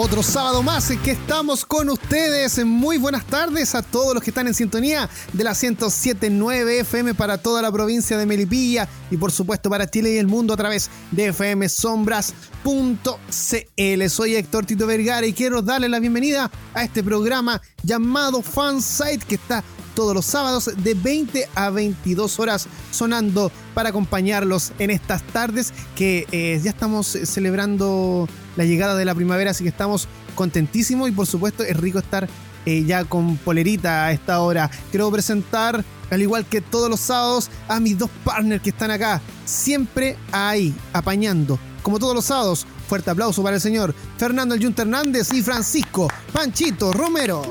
Otro sábado más en que estamos con ustedes. Muy buenas tardes a todos los que están en sintonía de la 1079 FM para toda la provincia de Melipilla y por supuesto para Chile y el mundo a través de fmsombras.cl. Soy Héctor Tito Vergara y quiero darle la bienvenida a este programa llamado Fansite que está todos los sábados de 20 a 22 horas sonando para acompañarlos en estas tardes que eh, ya estamos celebrando la llegada de la primavera, así que estamos contentísimos y por supuesto es rico estar eh, ya con polerita a esta hora. Quiero presentar, al igual que todos los sábados, a mis dos partners que están acá, siempre ahí, apañando, como todos los sábados. Fuerte aplauso para el señor Fernando El Junta Hernández y Francisco Panchito Romero.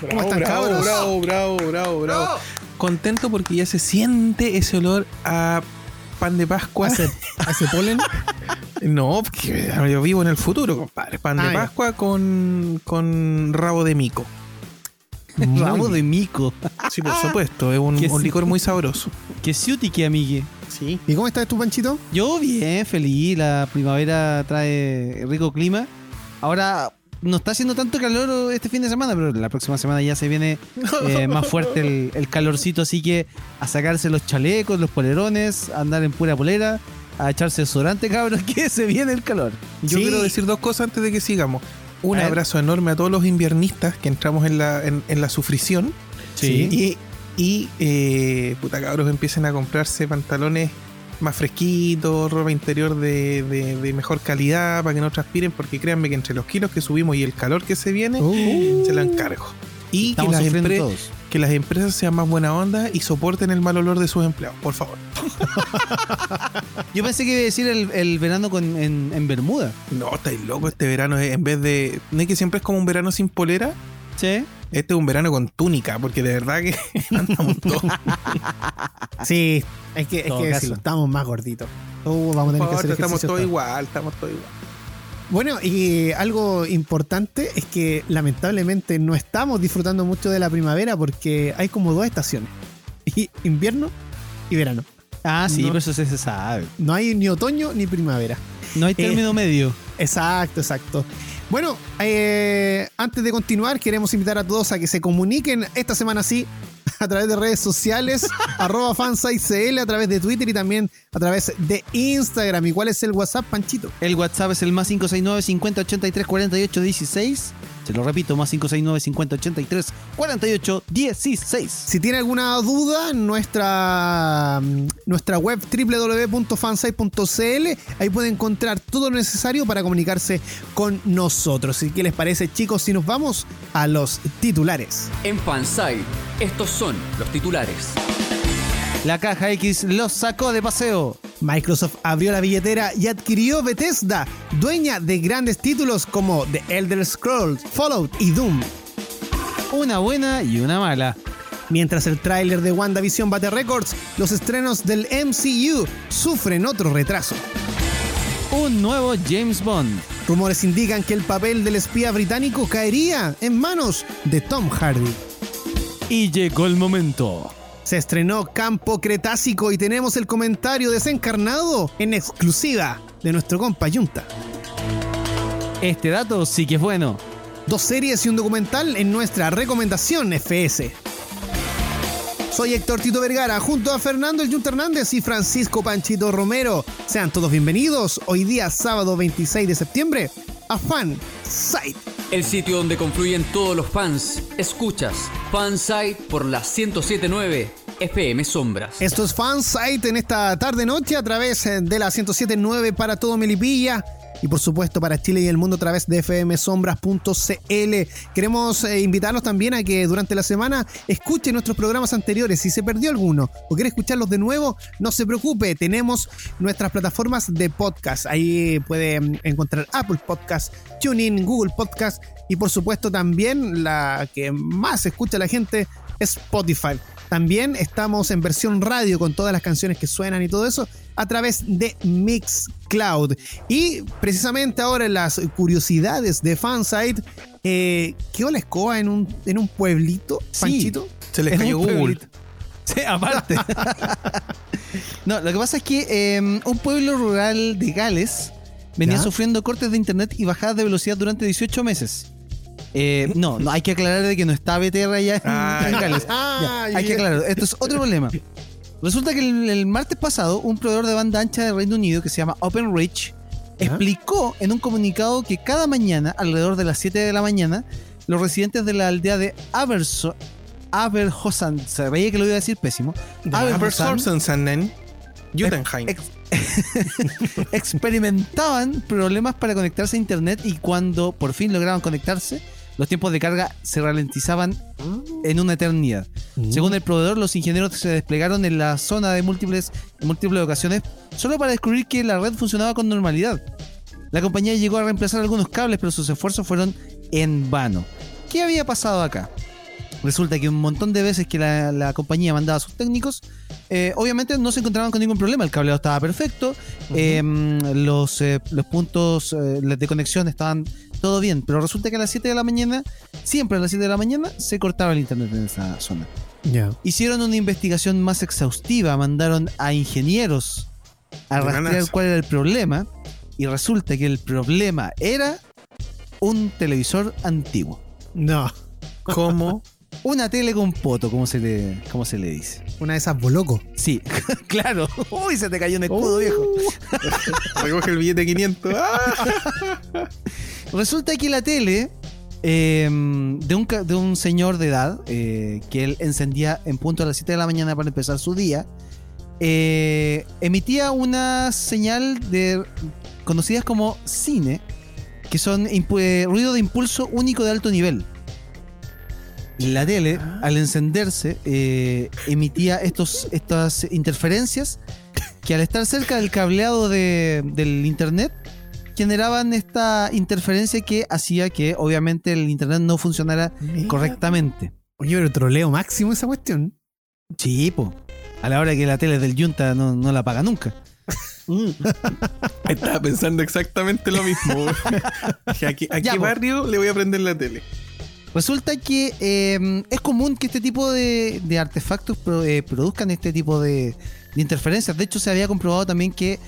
¿Cómo están, bravo, cabros? Bravo, bravo, bravo, bravo. Contento porque ya se siente ese olor a pan de Pascua. ¿Hace, polen? no, porque yo vivo en el futuro, compadre. Pan de ah, Pascua con, con rabo de mico. Rabo de mico. Sí, por supuesto. Es un, licor muy sabroso. Que siuti que amigue. Sí. ¿Y cómo estás tú, Panchito? Yo bien, feliz. La primavera trae rico clima. Ahora no está haciendo tanto calor este fin de semana, pero la próxima semana ya se viene eh, más fuerte el, calorcito, así que a sacarse los chalecos, los polerones, a andar en pura polera, a echarse desodorante, cabros, que se viene el calor. Yo quiero decir dos cosas antes de que sigamos. Un abrazo enorme a todos los inviernistas que entramos en la, en, la sufrición. Sí. Y, y eh, puta cabros, empiecen a comprarse pantalones más fresquito, ropa interior de, mejor calidad para que no transpiren, porque créanme que entre los kilos que subimos y el calor que se viene, uh. se lo encargo. Y que las, que las, empresas sean más buena onda y soporten el mal olor de sus empleados, por favor. Yo pensé que iba a decir el, verano con, en, Bermuda. No, estáis loco, este verano en vez de. ¿No es que siempre es como un verano sin polera? Sí. Este es un verano con túnica, porque de verdad que andamos todos. sí, es que, es que decirlo, estamos más gorditos. Uh, vamos a tener que hacer Estamos todos igual, estamos todos igual. Bueno, y algo importante es que lamentablemente no estamos disfrutando mucho de la primavera porque hay como dos estaciones: invierno y verano. Ah, sí, pero eso se sabe. No hay ni otoño ni primavera. No hay término eh, medio. Exacto, exacto. Bueno, eh, antes de continuar, queremos invitar a todos a que se comuniquen esta semana sí a través de redes sociales, arroba fansitecl, a través de Twitter y también a través de Instagram. ¿Y cuál es el WhatsApp, Panchito? El WhatsApp es el más 569 5083 48 16. Lo repito, más 569 5083 48 16. Si tiene alguna duda, nuestra, nuestra web www.fansite.cl, ahí puede encontrar todo lo necesario para comunicarse con nosotros. ¿Y qué les parece, chicos, si nos vamos a los titulares? En Fansite, estos son los titulares. La caja X los sacó de paseo. Microsoft abrió la billetera y adquirió Bethesda, dueña de grandes títulos como The Elder Scrolls, Fallout y Doom. Una buena y una mala. Mientras el tráiler de WandaVision bate records, los estrenos del MCU sufren otro retraso. Un nuevo James Bond. Rumores indican que el papel del espía británico caería en manos de Tom Hardy. Y llegó el momento. Se estrenó Campo Cretácico y tenemos el comentario desencarnado en exclusiva de nuestro compa Yunta. Este dato sí que es bueno. Dos series y un documental en nuestra recomendación FS. Soy Héctor Tito Vergara junto a Fernando El Yunta Hernández y Francisco Panchito Romero. Sean todos bienvenidos hoy día sábado 26 de septiembre a Fan Site. El sitio donde confluyen todos los fans. Escuchas Fansite por la 1079 FM Sombras. Esto es Fansite en esta tarde noche a través de la 1079 para todo Melipilla y por supuesto para Chile y el mundo a través de fmsombras.cl. Queremos eh, invitarlos también a que durante la semana escuchen nuestros programas anteriores. Si se perdió alguno o quiere escucharlos de nuevo, no se preocupe, tenemos nuestras plataformas de podcast. Ahí puede mm, encontrar Apple Podcast, TuneIn, Google Podcast y por supuesto también la que más escucha la gente Spotify. También estamos en versión radio con todas las canciones que suenan y todo eso a través de Mixcloud. Y precisamente ahora en las curiosidades de Fansite, eh, ¿qué la escoba en un, en un pueblito, Sí. Panchito? Se les cayó un Google. pueblito. Sí, aparte. no, lo que pasa es que eh, un pueblo rural de Gales venía ¿Ya? sufriendo cortes de internet y bajadas de velocidad durante 18 meses. Eh, no, no, hay que aclarar de que no está BTR allá en, Ah, en Gales. Ah, Ya, hay que ya. aclarar, esto es otro problema. Resulta que el, el martes pasado, un proveedor de banda ancha de Reino Unido que se llama OpenReach ¿Ya? explicó en un comunicado que cada mañana, alrededor de las 7 de la mañana, los residentes de la aldea de Aberso, Aberhosan, se veía que lo iba a decir pésimo, Aberhosan, Abersorsensanen, Judenheim. ex- experimentaban problemas para conectarse a internet y cuando por fin lograban conectarse, los tiempos de carga se ralentizaban en una eternidad. Mm. Según el proveedor, los ingenieros se desplegaron en la zona de múltiples, en múltiples ocasiones solo para descubrir que la red funcionaba con normalidad. La compañía llegó a reemplazar algunos cables, pero sus esfuerzos fueron en vano. ¿Qué había pasado acá? Resulta que un montón de veces que la, la compañía mandaba a sus técnicos, eh, obviamente no se encontraban con ningún problema. El cableado estaba perfecto, eh, los, eh, los puntos eh, de conexión estaban todo bien, pero resulta que a las 7 de la mañana, siempre a las 7 de la mañana, se cortaba el internet en esa zona. Ya. Hicieron una investigación más exhaustiva, mandaron a ingenieros a rastrear cuál era el problema y resulta que el problema era un televisor antiguo. No. ¿Cómo? Una tele con poto, como se le, como se le dice. Una de esas boloco. Sí, claro. Uy, se te cayó un escudo, viejo. Recoge el billete de 500. ¡Ah! Resulta que la tele eh, de, un, de un señor de edad eh, que él encendía en punto a las 7 de la mañana para empezar su día, eh, emitía una señal de conocidas como cine, que son eh, ruido de impulso único de alto nivel. La tele, al encenderse, emitía estos, estas interferencias que al estar cerca del cableado de- del internet generaban esta interferencia que hacía que obviamente el internet no funcionara correctamente. Oye, pero troleo máximo esa cuestión. Sí, po. A la hora que la tele del Junta no, no la paga nunca. Estaba pensando exactamente lo mismo. ¿A qué, a Ya, qué po. barrio le voy a prender la tele? Resulta que eh, es común que este tipo de, de artefactos pro- eh, produzcan este tipo de, de interferencias. De hecho, se había comprobado también que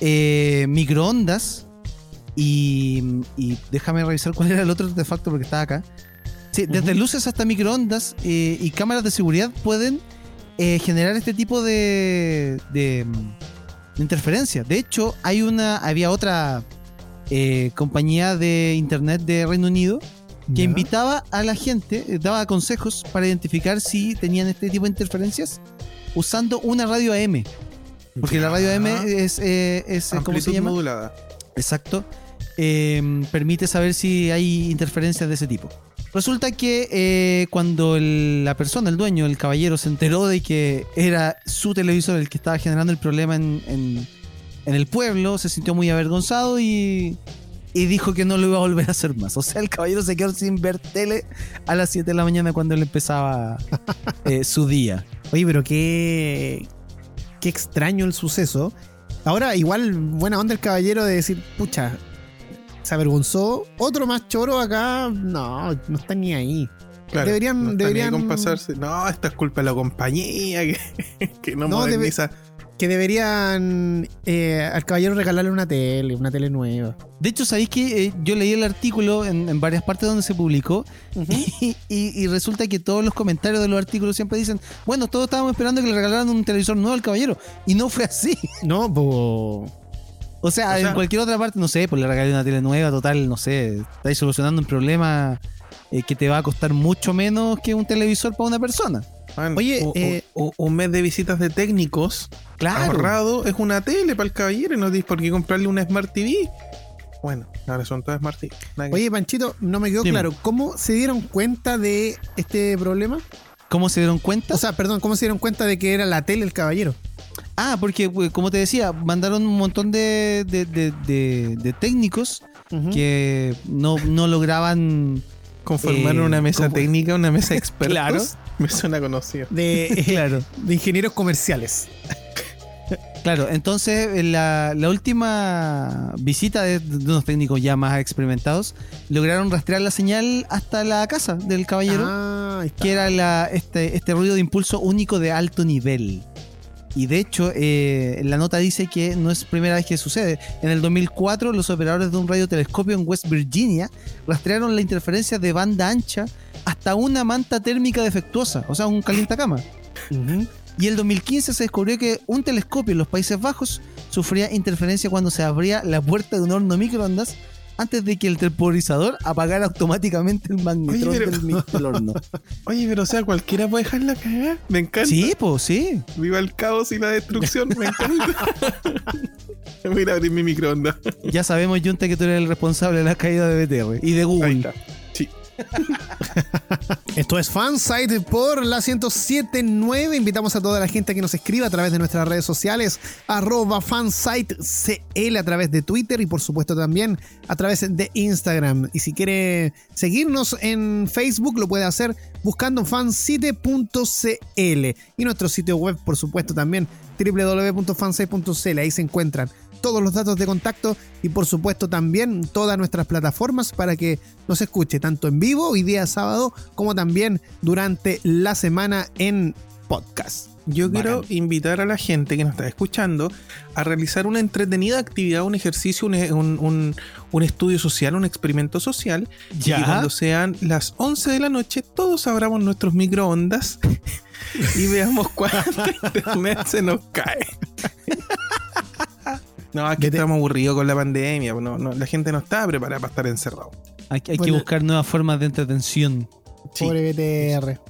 eh, microondas y, y déjame revisar cuál era el otro artefacto porque estaba acá. Sí, desde luces hasta microondas eh, y cámaras de seguridad pueden eh, generar este tipo de, de, mm, de interferencia. De hecho, hay una, había otra eh, compañía de internet de Reino Unido que invitaba a la gente, eh, daba consejos para identificar si tenían este tipo de interferencias usando una radio AM. Porque la radio AM es, eh, es eh, ¿cómo se llama? modulada. Exacto. Eh, permite saber si hay interferencias de ese tipo. Resulta que eh, cuando el- la persona, el dueño, el caballero, se enteró de que era su televisor el que estaba generando el problema en, en- en el pueblo, se sintió muy avergonzado y, y dijo que no lo iba a volver a hacer más. O sea, el caballero se quedó sin ver tele a las 7 de la mañana cuando él empezaba eh, su día. Oye, pero qué, qué extraño el suceso. Ahora, igual, buena onda el caballero de decir, pucha, se avergonzó. Otro más choro acá, no, no está ni ahí. Claro, Deberían- no deberían- con pasarse. No, esta es culpa de la compañía que, que no, No, debe- moderniza. Que deberían eh, al caballero regalarle una tele, una tele nueva. De hecho, ¿sabéis que eh, yo leí el artículo en, en varias partes donde se publicó y, y- y resulta que todos los comentarios de los artículos siempre dicen, bueno, todos estábamos esperando que le regalaran un televisor nuevo al caballero. Y no fue así. No, pues. O sea, O sea- en cualquier otra parte, no sé, pues le regalé una tele nueva, total, no sé, estáis solucionando un problema eh, que te va a costar mucho menos que un televisor para una persona. Man, Oye, eh, u- un mes de visitas de técnicos ahorrado es una tele para el caballero y no tienes por qué comprarle una Smart TV. Bueno, ahora son todas Smart TV. Oye, Panchito, no me quedó Dime. claro. ¿Cómo se dieron cuenta de este problema? ¿Cómo se dieron cuenta? O sea, perdón, ¿cómo se dieron cuenta de que era la tele el caballero? Ah, porque, pues, como te decía, mandaron un montón de, de- de- de- de técnicos que no, no lograban Conformaron Eh, una mesa técnica, una mesa de expertos. Claro. Me suena conocido. De, eh, Claro. de ingenieros comerciales. Claro, entonces en la, la última visita de, de unos técnicos ya más experimentados lograron rastrear la señal hasta la casa del caballero, Ah, que era la, este, este ruido de impulso único de alto nivel. Y de hecho, eh, la nota dice que no es primera vez que sucede. En el 2004, los operadores de un radiotelescopio en West Virginia rastrearon la interferencia de banda ancha hasta una manta térmica defectuosa, o sea, un calientacama. Ujú. Y el 2015 se descubrió que un telescopio en los Países Bajos sufría interferencia cuando se abría la puerta de un horno microondas antes de que el temporizador apagara automáticamente el magnetrón Oye, pero- del, del horno. Oye, pero o sea, cualquiera puede dejarla cagar. Me encanta. Sí, pues sí. Viva el caos y la destrucción. Me encanta. Voy a ir a abrir mi microondas. Ya sabemos, Junta, que tú eres el responsable de la caída de BTR y de Ahí Google. está. Sí. Esto es Fansite por la 1079. Invitamos a toda la gente que nos escriba a través de nuestras redes sociales, arroba fansitecl a través de Twitter y por supuesto también a través de Instagram. Y si quiere seguirnos en Facebook, lo puede hacer buscando fansite.cl y nuestro sitio web, por supuesto, también www.fansite.cl. Ahí se encuentran todos los datos de contacto y por supuesto también todas nuestras plataformas para que nos escuche tanto en vivo hoy día sábado como también durante la semana en podcast. Yo Bacán. quiero invitar a la gente que nos está escuchando a realizar una entretenida actividad, un ejercicio, un, un- un- un estudio social, un experimento social. Ya. Y que cuando sean las 11 de la noche, todos abramos nuestros microondas y veamos cuánto internet se nos cae. No, aquí Vete. estamos aburridos con la pandemia. no- no, la gente no está preparada para estar encerrado. Hay, hay que buscar nuevas formas de entretención. Sí. Pobre BTR.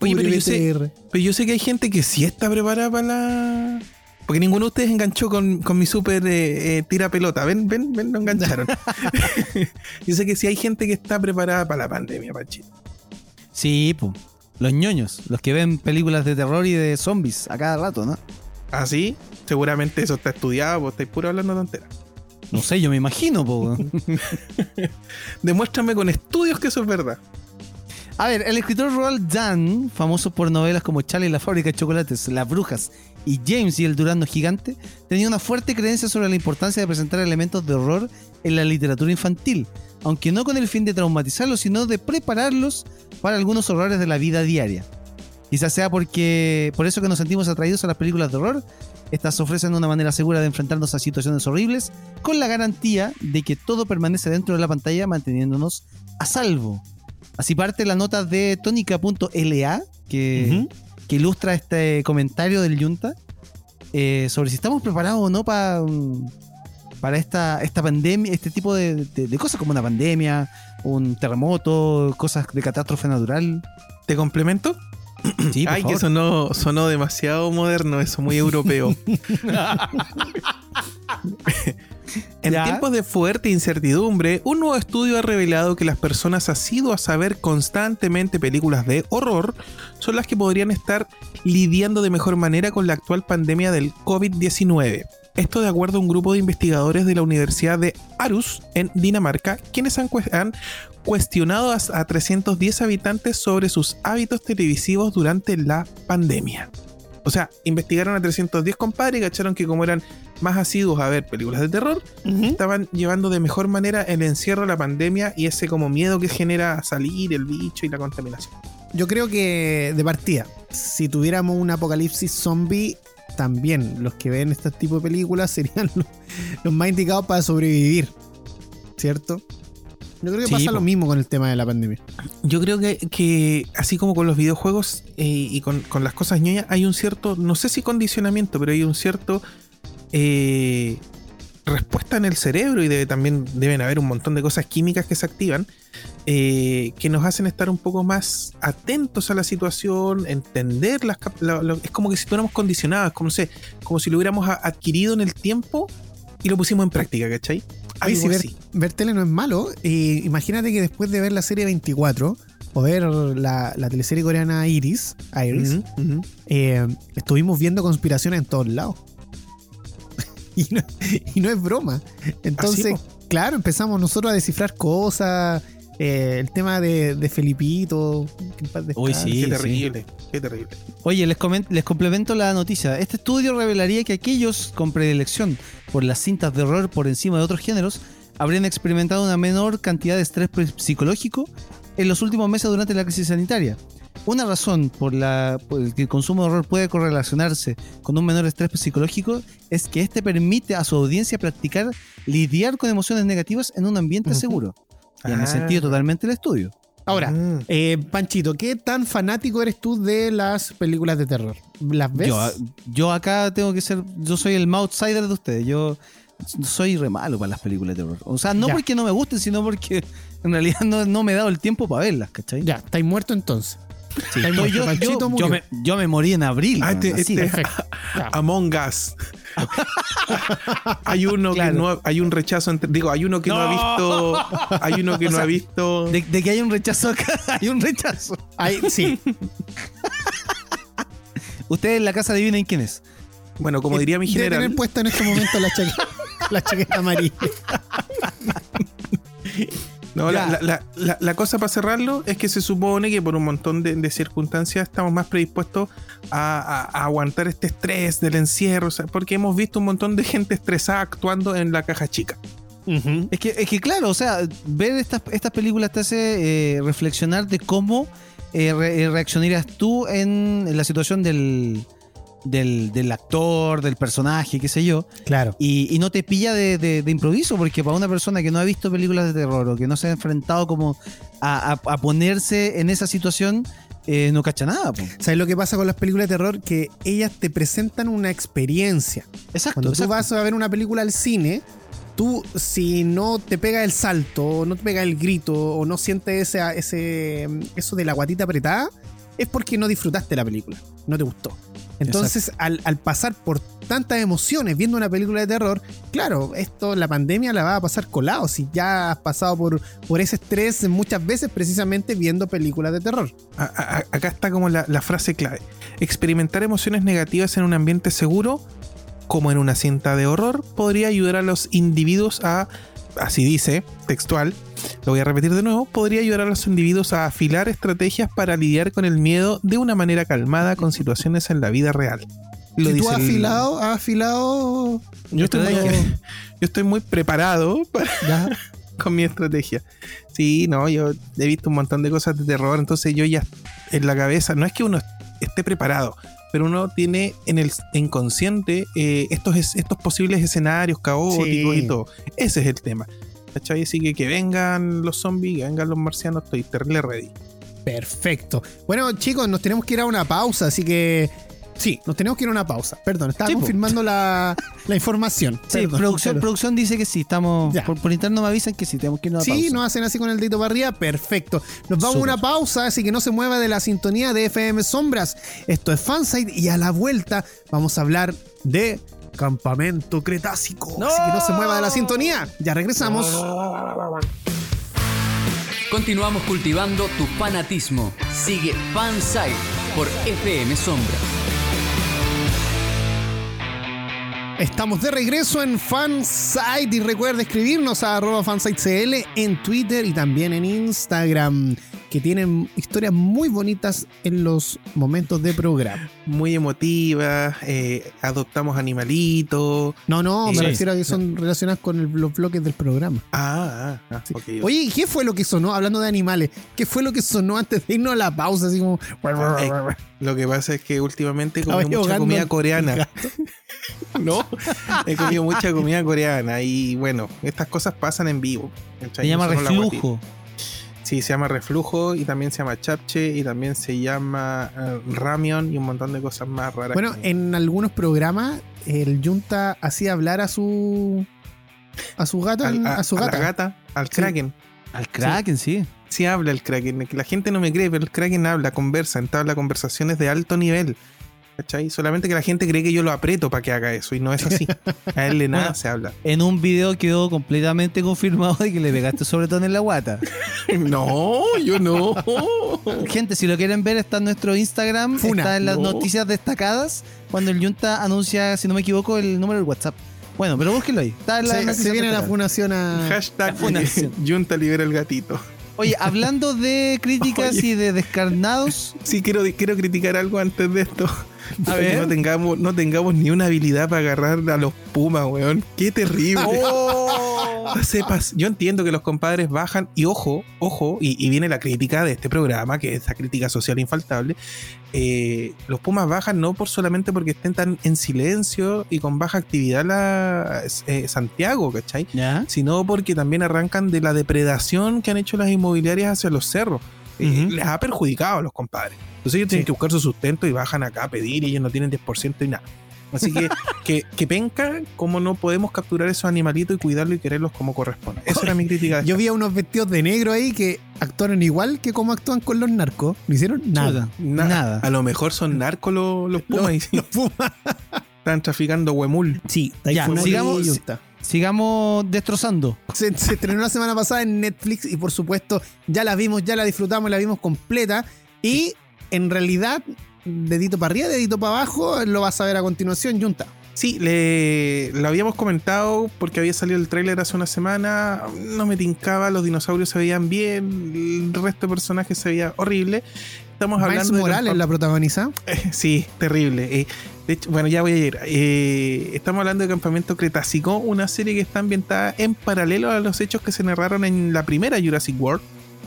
Oye, pero yo sé. Pero yo sé que hay gente que sí está preparada para la. Porque ninguno de ustedes enganchó con, con mi super eh, eh, tira pelota. Ven, ven, ven, lo engancharon. yo sé que sí hay gente que está preparada para la pandemia, Pachito. Sí, pues. Los ñoños, los que ven películas de terror y de zombies a cada rato, ¿no? Así, seguramente eso está estudiado, vos estáis puro hablando tonteras. No sé, yo me imagino, po. Demuéstrame con estudios que eso es verdad. A ver, el escritor Roald Dahl, famoso por novelas como Charlie y la fábrica de chocolates, Las brujas y James y el Durando gigante, tenía una fuerte creencia sobre la importancia de presentar elementos de horror en la literatura infantil, aunque no con el fin de traumatizarlos, sino de prepararlos para algunos horrores de la vida diaria. Quizás sea porque por eso que nos sentimos atraídos a las películas de horror. Estas ofrecen una manera segura de enfrentarnos a situaciones horribles, con la garantía de que todo permanece dentro de la pantalla manteniéndonos a salvo. Así parte la nota de tónica.la que, Ujú. que ilustra este comentario del Yunta eh, sobre si estamos preparados o no para para esta, esta pandemia, este tipo de, de- de cosas como una pandemia, un terremoto, cosas de catástrofe natural. ¿Te complemento? Sí, Ay, que sonó, sonó demasiado moderno, eso, muy europeo. En Ya. tiempos de fuerte incertidumbre, un nuevo estudio ha revelado que las personas asiduas a ver constantemente películas de horror son las que podrían estar lidiando de mejor manera con la actual pandemia del COVID-19. Esto de acuerdo a un grupo de investigadores de la Universidad de Aarhus en Dinamarca, quienes han cuestionado a, a 310 habitantes sobre sus hábitos televisivos durante la pandemia. O sea, investigaron a 310 compadres y cacharon que como eran más asiduos a ver películas de terror, estaban llevando de mejor manera el encierro, la pandemia y ese como miedo que genera salir, el bicho y la contaminación. Yo creo que de partida, si tuviéramos un apocalipsis zombie, también los que ven este tipo de películas serían los, los más indicados para sobrevivir. ¿Cierto? Yo creo que Sí, pasa po. lo mismo con el tema de la pandemia. Yo creo que, que así como con los videojuegos eh, y con, con las cosas ñoñas, hay un cierto, no sé si condicionamiento, pero hay un cierto eh, respuesta en el cerebro y debe, también deben haber un montón de cosas químicas que se activan eh, que nos hacen estar un poco más atentos a la situación, entender las lo- es como que si estuviéramos condicionados, como sé, como si lo hubiéramos adquirido en el tiempo y lo pusimos en práctica, ¿cachai? Oye, Algo si ver, ver tele no es malo. eh, imagínate que después de ver la serie 24 o ver la, la teleserie coreana Iris, Iris eh, estuvimos viendo conspiraciones en todos lados. y, no, y no es broma. Entonces, Así, claro, empezamos nosotros a descifrar cosas. Eh, el tema de, de Felipito. que en paz Uy, sí. qué terrible, qué terrible. Oye, les, les complemento la noticia. Este estudio revelaría que aquellos con predilección por las cintas de horror por encima de otros géneros habrían experimentado una menor cantidad de estrés psicológico en los últimos meses durante la crisis sanitaria. Una razón por la por que el consumo de horror puede correlacionarse con un menor estrés psicológico es que este permite a su audiencia practicar lidiar con emociones negativas en un ambiente seguro. Y en Ah. ese sentido totalmente el estudio. Ahora, Mm. eh, Panchito, ¿qué tan fanático eres tú de las películas de terror? ¿Las ves? Yo, yo acá tengo que ser, yo soy el outsider de ustedes. Yo soy re malo para las películas de terror. O sea, no Ya. porque no me gusten, sino porque en realidad no, no me he dado el tiempo para verlas, ¿cachai? Ya, estáis muerto entonces. Sí, yo, muerto. yo- yo- me, yo me morí en abril. Ah, man, este- este-. Among Us. hay uno Claro. que no ha- hay un rechazo entre, digo, hay uno que no, ha visto, hay uno que O no sea, ha visto. De, de que hay un rechazo acá, hay un rechazo. Ahí, sí. Ustedes en la casa adivinen quién es. Bueno, como diría mi Debe general, tener puesto en este momento la chaqueta, la chaqueta amarilla. No, la, la- la- la- la cosa para cerrarlo es que se supone que por un montón de, de circunstancias estamos más predispuestos a, a- a aguantar este estrés del encierro, o sea, porque hemos visto un montón de gente estresada actuando en la caja chica. Es que, es que claro, o sea, ver estas, estas películas te hace eh, reflexionar de cómo eh, re- eh, reaccionarías tú en, en la situación del, del, del actor, del personaje, qué sé yo, Claro. y, y no te pilla de, de- de improviso, porque para una persona que no ha visto películas de terror o que no se ha enfrentado como a, a- a ponerse en esa situación, eh, no cacha nada. po. ¿Sabes lo que pasa con las películas de terror? Que ellas te presentan una experiencia. Exacto. Cuando tú exacto. vas a ver una película al cine, tú si no te pega el salto, o no te pega el grito, o no sientes ese, ese, eso de la guatita apretada, es porque no disfrutaste la película, no te gustó. Entonces, al, al pasar por tantas emociones viendo una película de terror, claro, esto, la pandemia la va a pasar colado, si ya has pasado por, por ese estrés muchas veces precisamente viendo películas de terror. A- a- acá está como la, la frase clave. Experimentar emociones negativas en un ambiente seguro, como en una cinta de horror, podría ayudar a los individuos a, así dice, textual, lo voy a repetir de nuevo, podría ayudar a los individuos a afilar estorategias para lidiar con el miedo de una manera calmada con situaciones en la vida real. Lo si tú has el- afilado, has afilado... yo, estoy muy, Pero- yo estoy muy preparado para- Ya. con mi estrategia. Sí, no, yo he visto un montón de cosas de terror, entonces yo ya en la cabeza, no es que uno esté preparado, pero uno tiene en el inconsciente eh, estos, es- estos posibles escenarios caóticos Sí. y todo. Ese es el tema. ¿Cachai? Así que que vengan los zombies, que vengan los marcianos, estoy terrible ready. Perfecto. Bueno, chicos, nos tenemos que ir a una pausa, así que. Sí, nos tenemos que ir a una pausa. Perdón, estaba Sí, confirmando la, la información. Sí, Perdón, producción, dice que sí, estamos. Por, por interno me avisan que sí, tenemos que irnos a Sí, pausa. nos hacen así con el dedito para arriba. Perfecto. Nos vamos a una pausa, así que no se mueva de la sintonía de FM Sombras. Esto es Fanside y a la vuelta vamos a hablar de Campamento Cretácico. Así que no se mueva de la sintonía. Ya regresamos. Continuamos cultivando tu fanatismo. Sigue Fansite por FM Sombra. Estamos de regreso en Fansite y recuerda escribirnos a arroba fansitecl en Twitter y también en Instagram, que tienen historias muy bonitas en los momentos de programa. Muy emotiva, eh, adoptamos animalitos. No, no, me Sí. refiero a que son relacionadas con el- los bloques del programa. Ah, ah, ah. Oye, ¿y qué fue lo que sonó, hablando de animales, qué fue lo que sonó antes de irnos a la pausa? Así como... Ay, Lo que pasa es que últimamente comí mucha comida coreana. no, he comido mucha comida coreana y bueno, estas cosas pasan en vivo. Se llama reflujo. Sí, se llama reflujo y también se llama chapche y también se llama eh, ramion y un montón de cosas más raras. Bueno, que- en algunos programas el Junta hacía hablar a su... A su gato, al- a, su a la gata. gata, al Sí. kraken. Al Kraken, sí. Sí habla el kraken. que La gente no me cree, pero el kraken habla, conversa, entabla conversaciones de alto nivel. ¿Cachai? Solamente que la gente cree que yo lo aprieto para que haga eso y no es así. A él le nada Bueno. se habla. En un video quedó completamente confirmado de que le pegaste sobre todo en la guata. No, yo no. Gente, si lo quieren ver, está en nuestro Instagram, Funa. está en las No. noticias destacadas, cuando el Junta anuncia, si no me equivoco, el número del WhatsApp. Bueno, pero búsquenlo ahí. Está en las Se, viene la fundación a... Hashtag La fundación. Junta libera el gatito. Oye, hablando de críticas Oye. y de descarnados, Sí, quiero, quiero criticar algo antes de esto. A Que ver. No tengamos, no tengamos ni una habilidad para agarrar a los Pumas, weón. Qué terrible. Oh. No sepas, yo entiendo que los compadres bajan y ojo, ojo, y, y viene la crítica de este programa, que es esa crítica social infaltable. eh, los Pumas bajan no por solamente porque estén tan en silencio y con baja actividad la eh, Santiago, ¿cachai? ¿Ya? Sino porque también arrancan de la depredación que han hecho las inmobiliarias hacia los cerros. Les ha perjudicado a los compadres. Entonces ellos tienen Sí. que buscar su sustento y bajan acá a pedir y ellos no tienen 10% y nada. Así que, que, que penca como no podemos capturar esos animalitos y cuidarlos y quererlos como corresponde. Esa era mi crítica. Yo vi a unos vestidos de negro ahí que actuaron igual que como actúan con los narcos. No hicieron nada. Na- Nada. A lo mejor son narcos los, los pumas Los Pumas. están traficando huemul. Sí, Ya, sigamos-. Sigamos destrozando. Se, se estrenó la semana pasada en Netflix y por supuesto ya la vimos, ya la disfrutamos, la vimos completa. Y en realidad, dedito para arriba, dedito para abajo, lo vas a ver a continuación, Junta. Sí, le, lo habíamos comentado porque había salido el tráiler hace una semana. No me tincaba, los dinosaurios se veían bien, el resto de personajes se veía horrible. Estamos Miles hablando de los Morales la protagoniza. Sí, terrible. Eh, de hecho, bueno, ya voy a ir. Eh, estamos hablando de Campamento Cretácico, una serie que está ambientada en paralelo a los hechos que se narraron en la primera Jurassic World.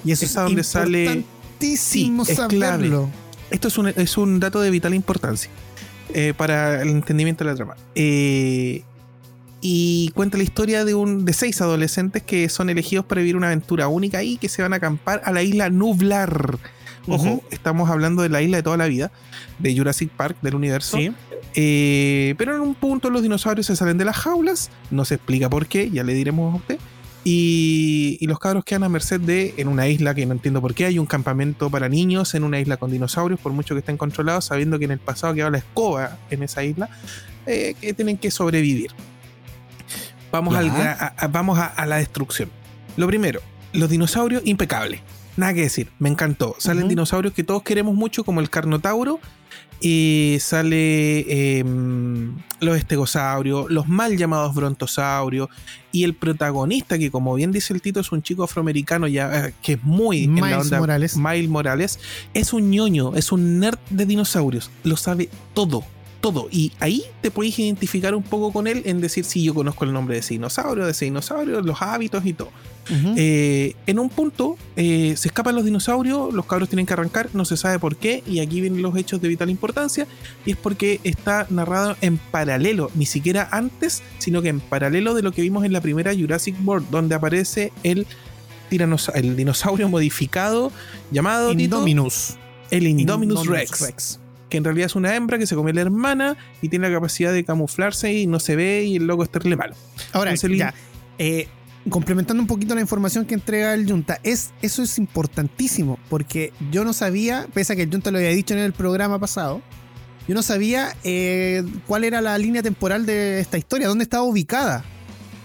Y eso Es es, a donde sale- Sí, es clave. Esto es un, es un dato de vital importancia eh, para el entendimiento de la trama. Eh, y cuenta la historia de, un, de seis adolescentes que son elegidos para vivir una aventura única y que se van a acampar a la isla Nublar. Ojo, estamos hablando de la isla de toda la vida, de Jurassic Park, del universo. Eh, pero en un punto los dinosaurios se salen de las jaulas, no se explica por qué, ya le diremos a usted. Y, y los cabros quedan a merced de, en una isla que no entiendo por qué, hay un campamento para niños en una isla con dinosaurios, por mucho que estén controlados, sabiendo que en el pasado quedaba la escoba en esa isla, eh, que tienen que sobrevivir. Vamos, Ya. al gra- a, a- vamos a, a la destrucción. Lo primero, los dinosaurios impecables. Nada que decir, me encantó. Salen dinosaurios que todos queremos mucho, como el Carnotauro, y sale em, los estegosaurios, los mal llamados brontosaurios, y el protagonista, que como bien dice el Tito, es un chico afroamericano ya eh, que es muy en la Miles onda Morales. Miles Morales, es un ñoño, es un nerd de dinosaurios, lo sabe todo. Todo. Y ahí te podéis identificar un poco con él en decir, sí, yo conozco el nombre de ese dinosaurio, de ese dinosaurio, los hábitos y todo. Eh, en un punto eh, se escapan los dinosaurios, los cabros tienen que arrancar, no se sabe por qué, y aquí vienen los hechos de vital importancia, y es porque está narrado en paralelo, ni siquiera antes, sino que en paralelo de lo que vimos en la primera Jurassic World, donde aparece el, el dinosaurio modificado llamado Tito, Indominus. el Indominus, Indominus Rex, Rex. Que en realidad es una hembra que se come a la hermana y tiene la capacidad de camuflarse y no se ve, y el loco es terrible malo. Ahora, Entonces, ya. eh, complementando un poquito la información que entrega el Junta, es, eso es importantísimo, porque yo no sabía, pese a que el Junta lo había dicho en el programa pasado, yo no sabía eh, cuál era la línea temporal de esta historia, dónde estaba ubicada.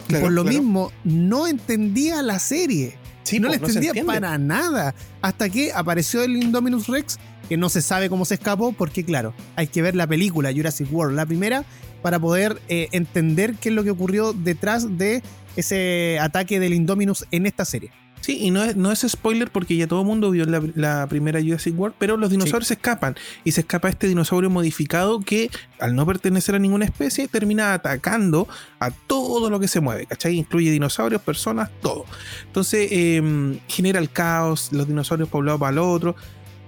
Y Claro, por lo claro. mismo, no entendía la serie. Sí, no la entendía para nada. Hasta que apareció el Indominus Rex, que no se sabe cómo se escapó, porque claro, hay que ver la película Jurassic World, la primera, para poder eh, entender qué es lo que ocurrió detrás de ese ataque del Indominus en esta serie. Sí, y no es, no es spoiler porque ya todo el mundo vio la, la primera Jurassic World, pero los dinosaurios se escapan. Y se escapa este dinosaurio modificado que, al no pertenecer a ninguna especie, termina atacando a todo lo que se mueve, ¿cachai? Incluye dinosaurios, personas, todo. Entonces, eh, genera el caos, los dinosaurios poblados para el otro.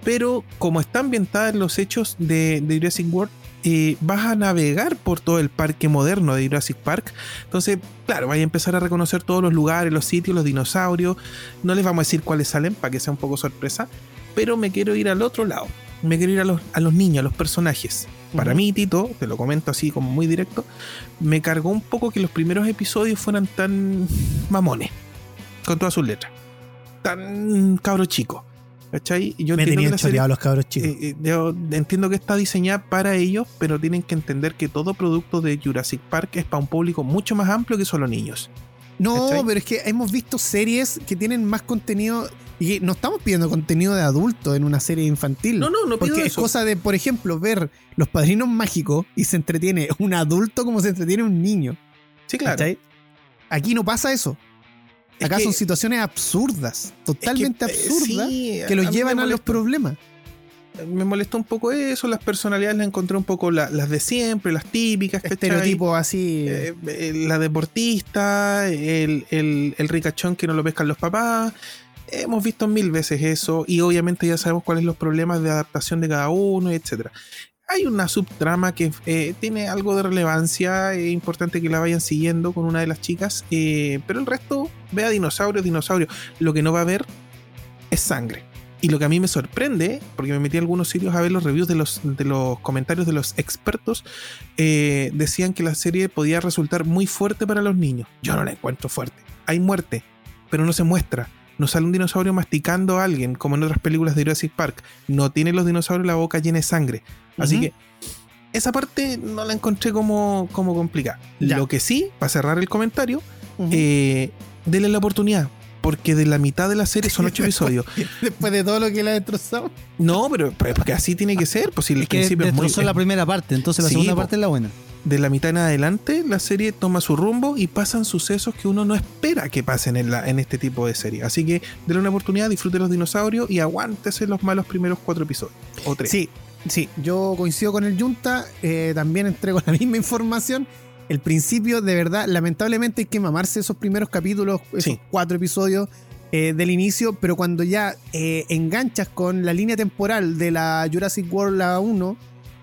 Pero como está ambientada en los hechos de, de Jurassic World, eh, vas a navegar por todo el parque moderno de Jurassic Park. Entonces, claro, vais a empezar a reconocer todos los lugares, los sitios, los dinosaurios. No les vamos a decir cuáles salen para que sea un poco sorpresa. Pero me quiero ir al otro lado. Me quiero ir a los, a los niños, a los personajes. Para Ujú. mí, Tito, te lo comento así como muy directo, me cargó un poco que los primeros episodios fueran tan mamones. Con todas sus letras. Tan cabro chico. ¿Cachai? Yo Me tenían la serie- choreado los cabros chicos. eh, eh, yo entiendo que está diseñada para ellos, pero tienen que entender que todo producto de Jurassic Park es para un público mucho más amplio que solo niños. no, ¿cachai? pero es que hemos visto series que tienen más contenido y no estamos pidiendo contenido de adulto en una serie infantil. No, no, no pido Porque es eso. cosa de, por ejemplo, ver Los Padrinos Mágicos y se entretiene un adulto como se entretiene un niño. Sí, claro. ¿cachai? Aquí no pasa eso. Es Acá que- son situaciones absurdas, totalmente eh, absurdas, sí, que los llevan a los problemas. Me molestó un poco eso, las personalidades las encontré un poco la- las de siempre, las típicas. Estereotipos así. Eh, eh, la deportista, el, el, el ricachón que no lo pescan los papás. Hemos visto mil veces eso y obviamente ya sabemos cuáles son los problemas de adaptación de cada uno, etcétera. Hay una subtrama que eh, tiene algo de relevancia, es importante que la vayan siguiendo con una de las chicas, eh, pero el resto, vea dinosaurios, dinosaurios. Lo que no va a haber es sangre. Y lo que a mí me sorprende, porque me metí a algunos sitios a ver los reviews de los, de los comentarios de los expertos, eh, decían que la serie podía resultar muy fuerte para los niños. Yo no la encuentro fuerte. Hay muerte, pero no se muestra. No sale un dinosaurio masticando a alguien, como en otras películas de Jurassic Park. No tienen los dinosaurios la boca llena de sangre. Así que esa parte no la encontré como, como complicada. Ya. Lo que sí, para cerrar el comentario, eh, denle la oportunidad. Porque de la mitad de la serie son ocho episodios. Después de todo lo que le ha destrozado. No, pero pero porque así tiene que ser. Pues si el Es que principio es muy, la primera parte, entonces la Sí, segunda parte es la buena. de la mitad en adelante, la serie toma su rumbo y pasan sucesos que uno no espera que pasen en, la, en este tipo de serie. Así que denle una oportunidad, disfrute los dinosaurios y aguántese los malos primeros cuatro episodios. O tres. Sí, sí, yo coincido con el Junta, eh, también entrego la misma información. El principio, de verdad, lamentablemente hay que mamarse esos primeros capítulos, esos Sí. cuatro episodios eh, del inicio, pero cuando ya eh, enganchas con la línea temporal de la Jurassic World la 1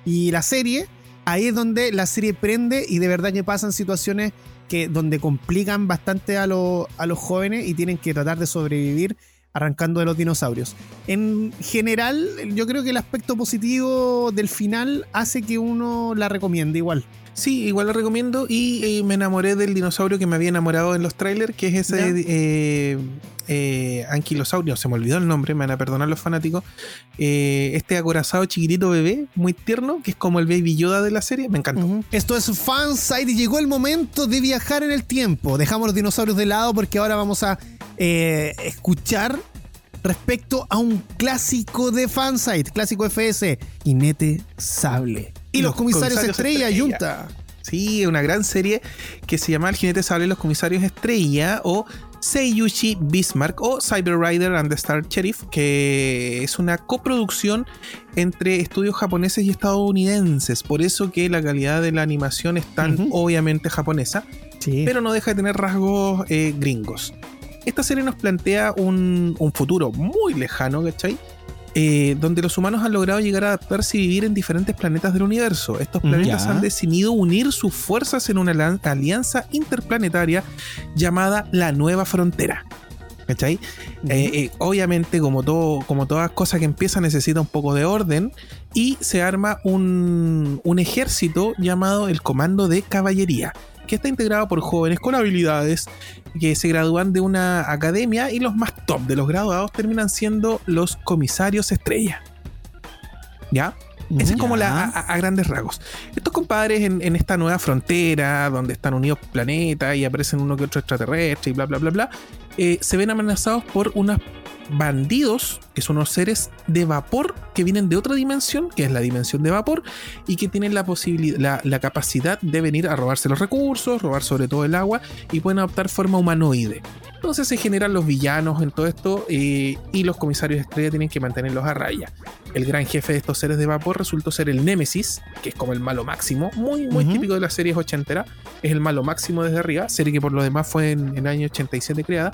y la serie, ahí es donde la serie prende y de verdad que pasan situaciones que donde complican bastante a, los- a los jóvenes y tienen que tratar de sobrevivir arrancando de los dinosaurios. En general, yo creo que el aspecto positivo del final hace que uno la recomiende igual. Sí, igual lo recomiendo y eh, me enamoré del dinosaurio que me había enamorado en los trailers, que es ese eh, eh, anquilosaurio, se me olvidó el nombre, me van a perdonar los fanáticos. Eh, este acorazado chiquitito bebé, muy tierno, que es como el Baby Yoda de la serie, me encantó. Esto es Fanside y llegó el momento de viajar en el tiempo. Dejamos los dinosaurios de lado porque ahora vamos a eh, escuchar respecto a un clásico de Fanside, clásico FS, Jinete Sable. Y, los, comisarios, Estrella, Yunta. Sí, una gran serie que se llama El jinete sable y los comisarios estrella o Seiyushi Bismarck o Cyber Rider and the Star Sheriff, que es una coproducción entre estudios japoneses y estadounidenses. Por eso que la calidad de la animación es tan obviamente japonesa, Sí. pero no deja de tener rasgos eh, gringos. Esta serie nos plantea un, un futuro muy lejano, ¿cachai? Eh, donde los humanos han logrado llegar a adaptarse y vivir en diferentes planetas del universo. Estos planetas han decidido unir sus fuerzas en una alianza interplanetaria llamada la Nueva Frontera. ¿Cachai? Eh, eh, obviamente, como, todo, como todas cosas que empiezan, necesita un poco de orden y se arma un, un ejército llamado el Comando de Caballería, que está integrado por jóvenes con habilidades que se gradúan de una academia y los más top de los graduados terminan siendo los comisarios estrella. ¿Ya? Ese es como la, a, a grandes rasgos. Estos compadres en, en esta nueva frontera, donde están unidos planetas y aparecen uno que otro extraterrestre y bla, bla, bla, bla, eh, se ven amenazados por unos bandidos, que son unos seres de vapor que vienen de otra dimensión, que es la dimensión de vapor, y que tienen la posibilidad, la, la capacidad de venir a robarse los recursos, robar sobre todo el agua, y pueden adoptar forma humanoide. Entonces se generan los villanos en todo esto eh, y los comisarios estrella tienen que mantenerlos a raya. El gran jefe de estos seres de vapor resultó ser el Némesis, que es como el malo máximo, muy, muy típico de las series ochenteras. Es el malo máximo desde arriba, serie que por lo demás fue en el año 87 creada.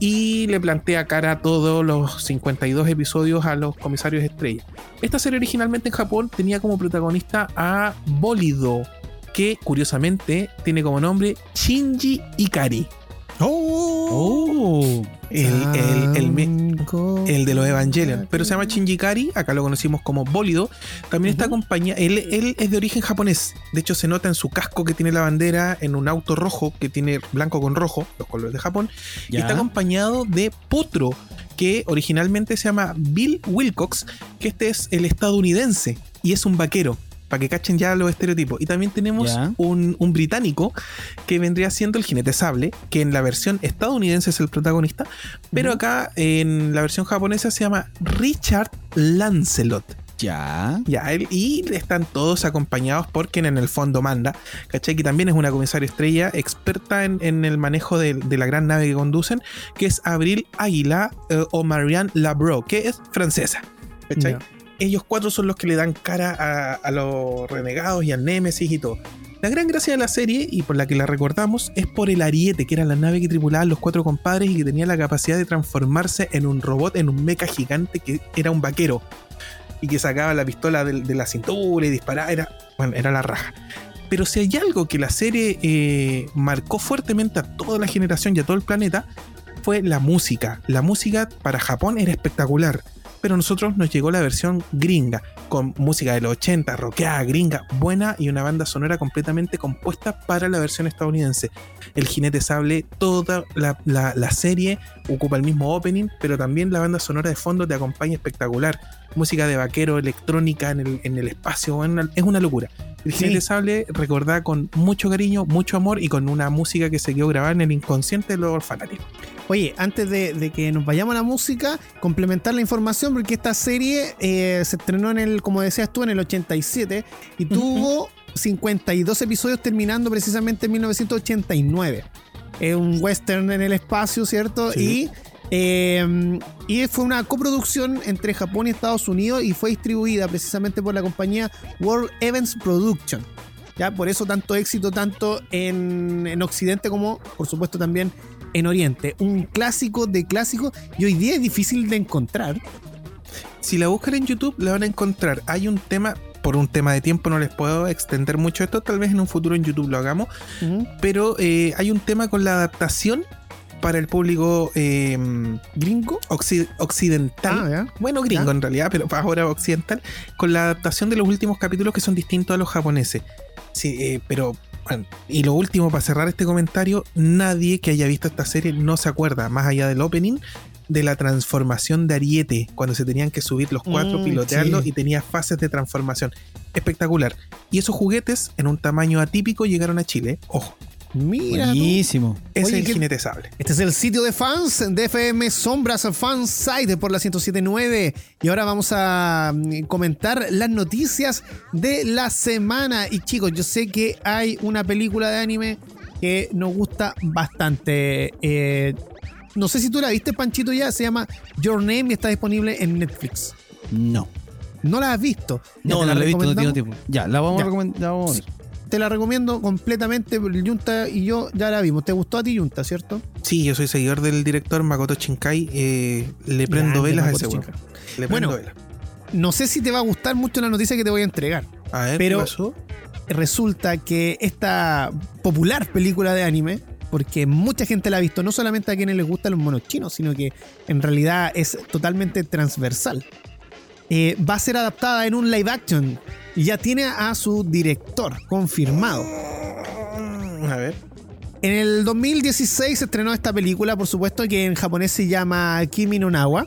Y le plantea cara a todos los 52 episodios a los comisarios estrella. Esta serie originalmente en Japón tenía como protagonista a Bólido, que curiosamente tiene como nombre Shinji Ikari. Oh. El, el- el el de los Evangelion, pero se llama Shinji Ikari, acá lo conocimos como Bólido. También está acompañado, él, él es de origen japonés, de hecho se nota en su casco que tiene la bandera, en un auto rojo que tiene blanco con rojo, los colores de Japón, y está acompañado de Potro, que originalmente se llama Bill Wilcox, que este es el estadounidense y es un vaquero. Para que cachen ya los estereotipos. Y también tenemos un, un británico que vendría siendo el jinete sable, que en la versión estadounidense es el protagonista, pero acá en la versión japonesa se llama Richard Lancelot. Ya. Ya, él- y están todos acompañados por quien en el fondo manda, ¿cachai? Que también es una comisaria estrella experta en, en el manejo de, de la gran nave que conducen, que es Abril Águila eh, o Marianne Labro, que es francesa, ¿cachai? Ellos cuatro son los que le dan cara a, los renegados y al Némesis y todo. La gran gracia de la serie, y por la que la recordamos, es por el Ariete, que era la nave que tripulaban los cuatro compadres y que tenía la capacidad de transformarse en un robot, en un mecha gigante que era un vaquero y que sacaba la pistola de, de la cintura y disparaba. Era, bueno, era la raja. Pero si hay algo que la serie eh, marcó fuertemente a toda la generación y a todo el planeta, fue la música. La música para Japón era espectacular. Pero a nosotros nos llegó la versión gringa, con música de los 80, rockeada, gringa, buena y una banda sonora completamente compuesta para la versión estadounidense. El Jinete Sable, toda la, la- la serie ocupa el mismo opening, pero también la banda sonora de fondo te acompaña espectacular. Música de vaquero, electrónica en el, en el espacio, bueno, es una locura. El Sí. Jinete Sable recordada con mucho cariño, mucho amor y con una música que se quedó grabada en el inconsciente de los fanáticos. Oye, antes de, de que nos vayamos a la música, complementar la información porque esta serie eh, se estrenó en el, como decías tú, en el 87 y tuvo 52 episodios terminando precisamente en 1989. Es un western en el espacio, ¿cierto? Sí. Y, eh, y fue una coproducción entre Japón y Estados Unidos y fue distribuida precisamente por la compañía World Events Production. ¿ya? Por eso tanto éxito tanto en, en Occidente como, por supuesto, también en Oriente. Un clásico de clásicos y hoy día es difícil de encontrar. Si la buscan en YouTube, la van a encontrar. Hay un tema, por un tema de tiempo no les puedo extender mucho esto, tal vez en un futuro en YouTube lo hagamos, pero eh, hay un tema con la adaptación para el público eh, ¿Gringo? occi- occidental. Ah. Bueno, gringo en realidad, pero ahora occidental, con la adaptación de los últimos capítulos que son distintos a los japoneses. Sí, eh, pero. bueno, y lo último, para cerrar este comentario, nadie que haya visto esta serie no se acuerda, más allá del opening, de la transformación de Ariete, cuando se tenían que subir los cuatro, Mm, pilotearlo sí. y tenía fases de transformación. Espectacular. Y esos juguetes, en un tamaño atípico, llegaron a Chile. Ojo, Mira. Buenísimo. es Oye, el ¿qué- jinete sable. Este es el sitio de fans de FM Sombras Fansite por la 1079 y ahora vamos a mm, comentar las noticias de la semana y chicos yo sé que hay una película de anime que nos gusta bastante Eh, no sé si tú la viste Panchito ya se llama Your Name y está disponible en Netflix No. no la has visto No, ¿te no la lo he visto, no tengo recomendamos? tiempo. Ya, la vamos Ya. a recomendar. Te la recomiendo completamente Yunta y yo ya la vimos te gustó a ti Yunta ¿cierto? Sí, yo soy seguidor del director Makoto Shinkai. eh, le prendo Grande velas a ese weón. Le prendo Bueno, velas. no sé si te va a gustar mucho la noticia que te voy a entregar A ver, pero- ¿qué pasó? resulta que esta popular película de anime, porque mucha gente la ha visto, no solamente a quienes les gustan los monos chinos, sino que en realidad es totalmente transversal, eh, va a ser adaptada en un live action y ya tiene a su director confirmado. A ver. En el 2016 se estrenó esta película, por supuesto, que en japonés se llama Kimi no Nawa.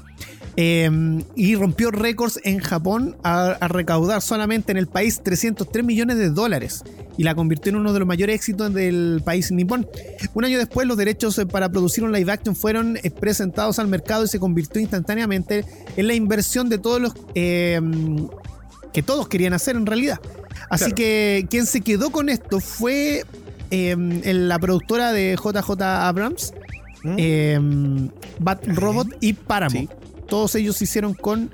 eh, y rompió récords en Japón a, a recaudar solamente en el país 303 millones de dólares y la convirtió en uno de los mayores éxitos del país nipón. Un año después, los derechos para producir un live action fueron eh, presentados al mercado y se convirtió instantáneamente en la inversión de todos los eh, que todos querían hacer en realidad. Así Claro. que quien se quedó con esto fue eh, el- la productora de JJ Abrams, ¿Mm? eh, Bat Robot y Paramount. Sí. Todos ellos se hicieron con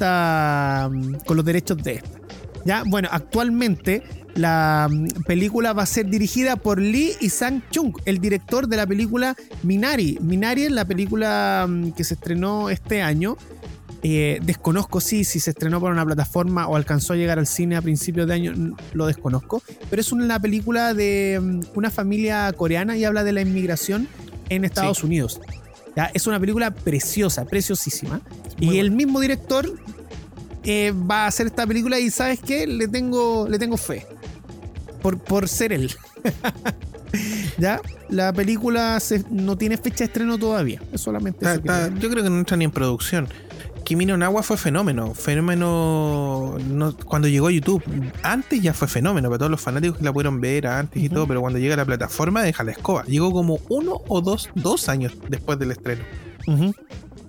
esta mm, con los derechos de esta. Ya, bueno, actualmente la película va a ser dirigida por Lee y Sang Chung, el director de la película Minari. Minari es la película que se estrenó este año. Eh, desconozco sí, si se estrenó por una plataforma o alcanzó a llegar al cine a principios de año, lo desconozco. Pero es una película de mm, una familia coreana y habla de la inmigración en Estados Unidos. Ya, Es una película preciosa, preciosísima. Muy y el mismo director eh, va a hacer esta película y ¿sabes qué? Le tengo, le tengo fe. Por, por ser él. ya, la película se- no tiene fecha de estreno todavía. Es solamente yo creo que no entra ni en producción. Kimi no Nawa fue fenómeno. Fenómeno no- cuando llegó a YouTube. Antes ya fue fenómeno para todos los fanáticos que la pudieron ver antes y todo, pero cuando llega a la plataforma deja la escoba. Llegó como uno o dos, dos años después del estreno.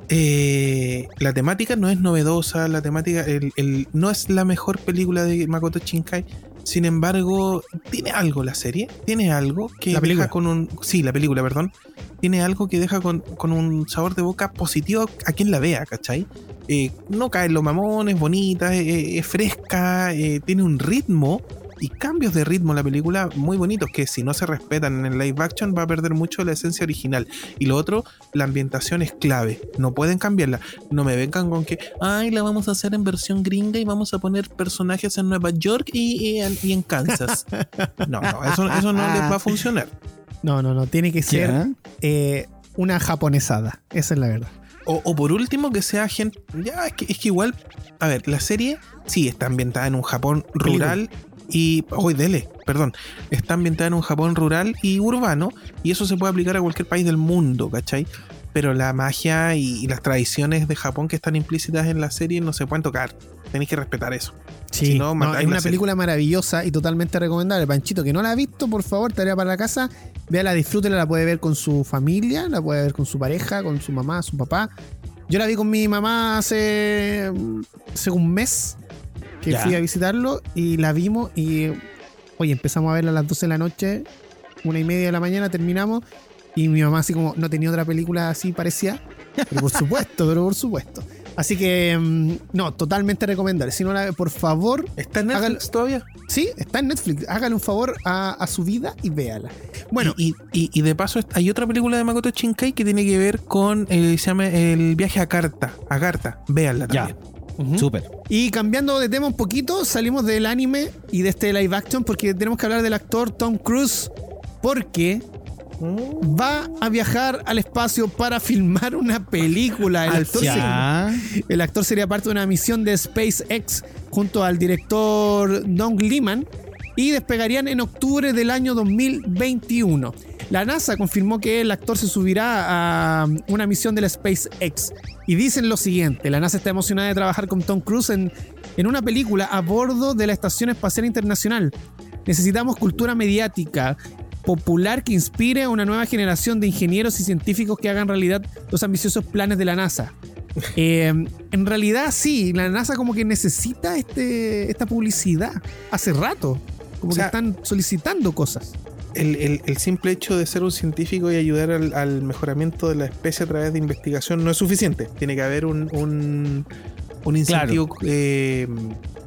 Eh, la temática no es novedosa, la temática el, el- no es la mejor película de Makoto Shinkai. Sin embargo, tiene algo la serie, tiene algo que La película. deja con un. Sí, la película, perdón. Tiene algo que deja con, con un sabor de boca positivo a quien la vea, ¿cachai? Eh, no caen los mamones, bonita, eh, es fresca, eh, tiene un ritmo y cambios de ritmo en la película muy bonitos que si no se respetan en el live action va a perder mucho la esencia original. Y lo otro, la ambientación es clave, no pueden cambiarla. No me vengan con que, ay, la vamos a hacer en versión gringa y vamos a poner personajes en Nueva York y, y en, y en Kansas. No, no, eso, eso no les va a funcionar. No, no, no. Tiene que ser eh, una japonesada. Esa es la verdad. O, o por último, que sea gente. Ya, es que, es que igual. A ver, la serie sí está ambientada en un Japón rural y. Uy, dele, perdón. Está ambientada en un Japón rural y urbano. Y eso se puede aplicar a cualquier país del mundo, ¿cachai? Pero la magia y, y las tradiciones de Japón que están implícitas en la serie no se pueden tocar. Tenéis que respetar eso. Sí, Si no, es una serie. película maravillosa y totalmente recomendable. Panchito, que no la ha visto, por favor, tarea para la casa. Véala, disfrútela, la puede ver con su familia, la puede ver con su pareja, con su mamá, su papá. Yo la vi con mi mamá hace, hace un mes que Ya. fui a visitarlo y la vimos y, oye, empezamos a verla a las 12 de la noche, una y media de la mañana, terminamos y mi mamá así como no tenía otra película así parecía. Pero por supuesto, pero por supuesto. Así que, mm, no, totalmente recomendable. Si no la ve, por favor, ¿Está en Netflix Hágalo- todavía? Sí, está en Netflix. Hágale un favor a, a su vida y véala. Bueno, y, y- y de paso hay otra película de Makoto Shinkai que tiene que ver con eh, se llama El viaje a Carta. A Carta. Véanla Ya. Súper. y cambiando de tema un poquito, salimos del anime y de este live action porque tenemos que hablar del actor Tom Cruise porque va a viajar al espacio para filmar una película. El Al actor, fin. se- Ya. el actor sería parte de una misión de SpaceX junto al director Don Lehman y despegarían en octubre del año 2021. La NASA confirmó que el actor se subirá a una misión de la SpaceX y dicen lo siguiente, la NASA está emocionada de trabajar con Tom Cruise en, en una película a bordo de la Estación Espacial Internacional. Necesitamos cultura mediática popular que inspire a una nueva generación de ingenieros y científicos que hagan realidad los ambiciosos planes de la NASA. Eh, en realidad sí, la NASA como que necesita este, esta publicidad hace rato. Como O sea, que están solicitando cosas. El, el- el simple hecho de ser un científico y ayudar al, al mejoramiento de la especie a través de investigación no es suficiente. Tiene que haber un, un, un incentivo eh,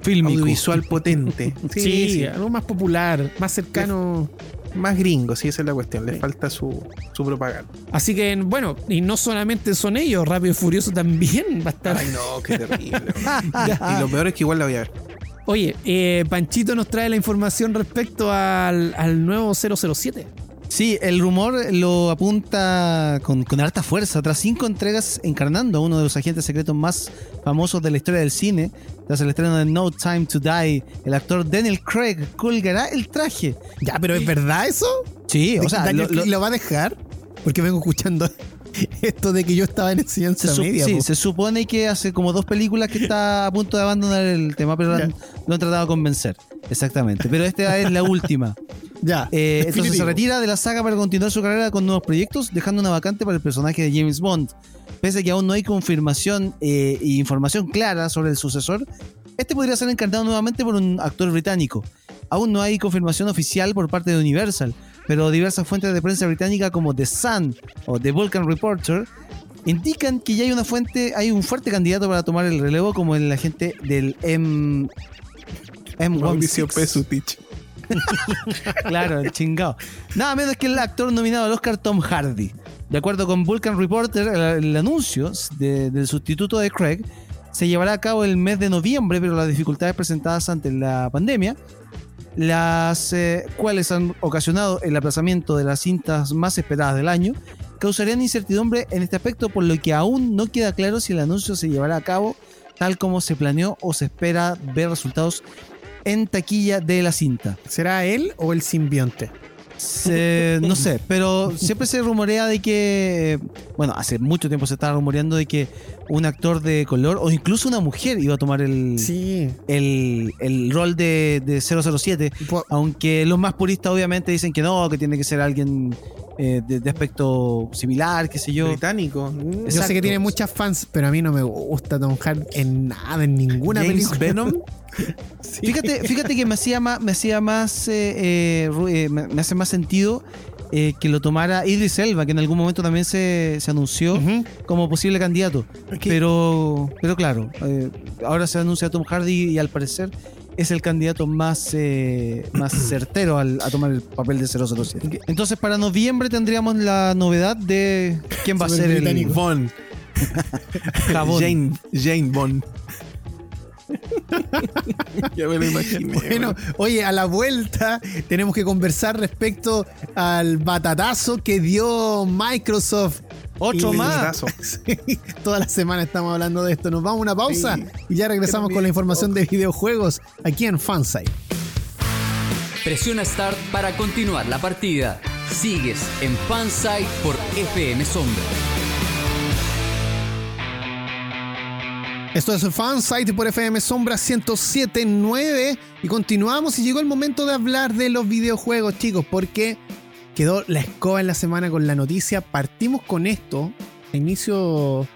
Fílmico. audiovisual potente. Sí, Sí, sí. algo más popular, más cercano. Más gringo, sí, esa es la cuestión. Le falta su, su propaganda. Así que, bueno, y no solamente son ellos, Rápido y Furioso también va a estar. Ay, no, qué terrible. y lo peor es que igual la voy a ver. Oye, eh, Panchito nos trae la información respecto al, al nuevo 007. Sí, el rumor lo apunta con, con harta fuerza. Tras cinco entregas encarnando a uno de los agentes secretos más famosos de la historia del cine, tras el estreno de No Time to Die, el actor Daniel Craig colgará el traje. Ya, pero ¿es verdad eso? Sí, o sea, Daniel lo- lo- lo va a dejar? Porque vengo escuchando esto de que yo estaba en enseñanza se, media. sí, po. se supone que hace como dos películas que está a punto de abandonar el tema, pero lo han, lo han tratado de convencer. Exactamente. Pero esta es la última. Ya. Eh, entonces se retira de la saga para continuar su carrera con nuevos proyectos, dejando una vacante para el personaje de James Bond. Pese a que aún no hay confirmación e información clara sobre el sucesor, este podría ser encarnado nuevamente por un actor británico. Aún no hay confirmación oficial por parte de Universal, pero diversas fuentes de prensa británica como The Sun o The Vulcan Reporter indican que ya hay una fuente, hay un fuerte candidato para tomar el relevo como el agente del M Mauricio M16. Pesutich. Claro, el chingado. Nada menos que el actor nominado al Oscar Tom Hardy. De acuerdo con Vulcan Reporter, el, el anuncio de- del sustituto de Craig se llevará a cabo el mes de noviembre, pero las dificultades presentadas ante la pandemia, las eh, cuales han ocasionado el aplazamiento de las cintas más esperadas del año, causarían incertidumbre en este aspecto, por lo que aún no queda claro si el anuncio se llevará a cabo tal como se planeó o se espera ver resultados en taquilla de la cinta. ¿Será él o el simbionte? Se- no sé, pero siempre se rumorea de que, bueno, hace mucho tiempo se estaba rumoreando de que un actor de color o incluso una mujer iba a tomar el, Sí. el, el rol de, de 007, Po- aunque los más puristas obviamente dicen que no, que tiene que ser alguien eh, de, de aspecto similar, qué sé yo. Británico. Yo sé Exacto. que tiene muchas fans, pero a mí no me gusta Tom Hardy en nada, en ninguna James película. Venom. Fíjate, fíjate que me hacía más, me hacía más, eh, eh, eh, me, me hace más sentido eh, que lo tomara Idris Elba, que en algún momento también se, se anunció como posible candidato. Pero, pero claro, eh, ahora se anuncia a Tom Hardy y al parecer es el candidato más, eh, más certero al- a tomar el papel de 007. Entonces para noviembre tendríamos la novedad de quién va a ser el británico. Bond. jabón. Jane, Jane Bond. ya me lo imaginé. Bueno, oye, a la vuelta tenemos que conversar respecto al batatazo que dio Microsoft. Otro Y- más. Sí, toda la semana estamos hablando de esto. Nos vamos a una pausa Sí. y ya regresamos con la información de videojuegos aquí en Fansite. Presiona Start para continuar la partida. Sigues en Fansite por FM Sombra. Esto es Fansite por FM Sombra 1079 y continuamos y llegó el momento de hablar de los videojuegos, chicos, porque quedó la escoba en la semana con la noticia. Partimos con esto a inicio...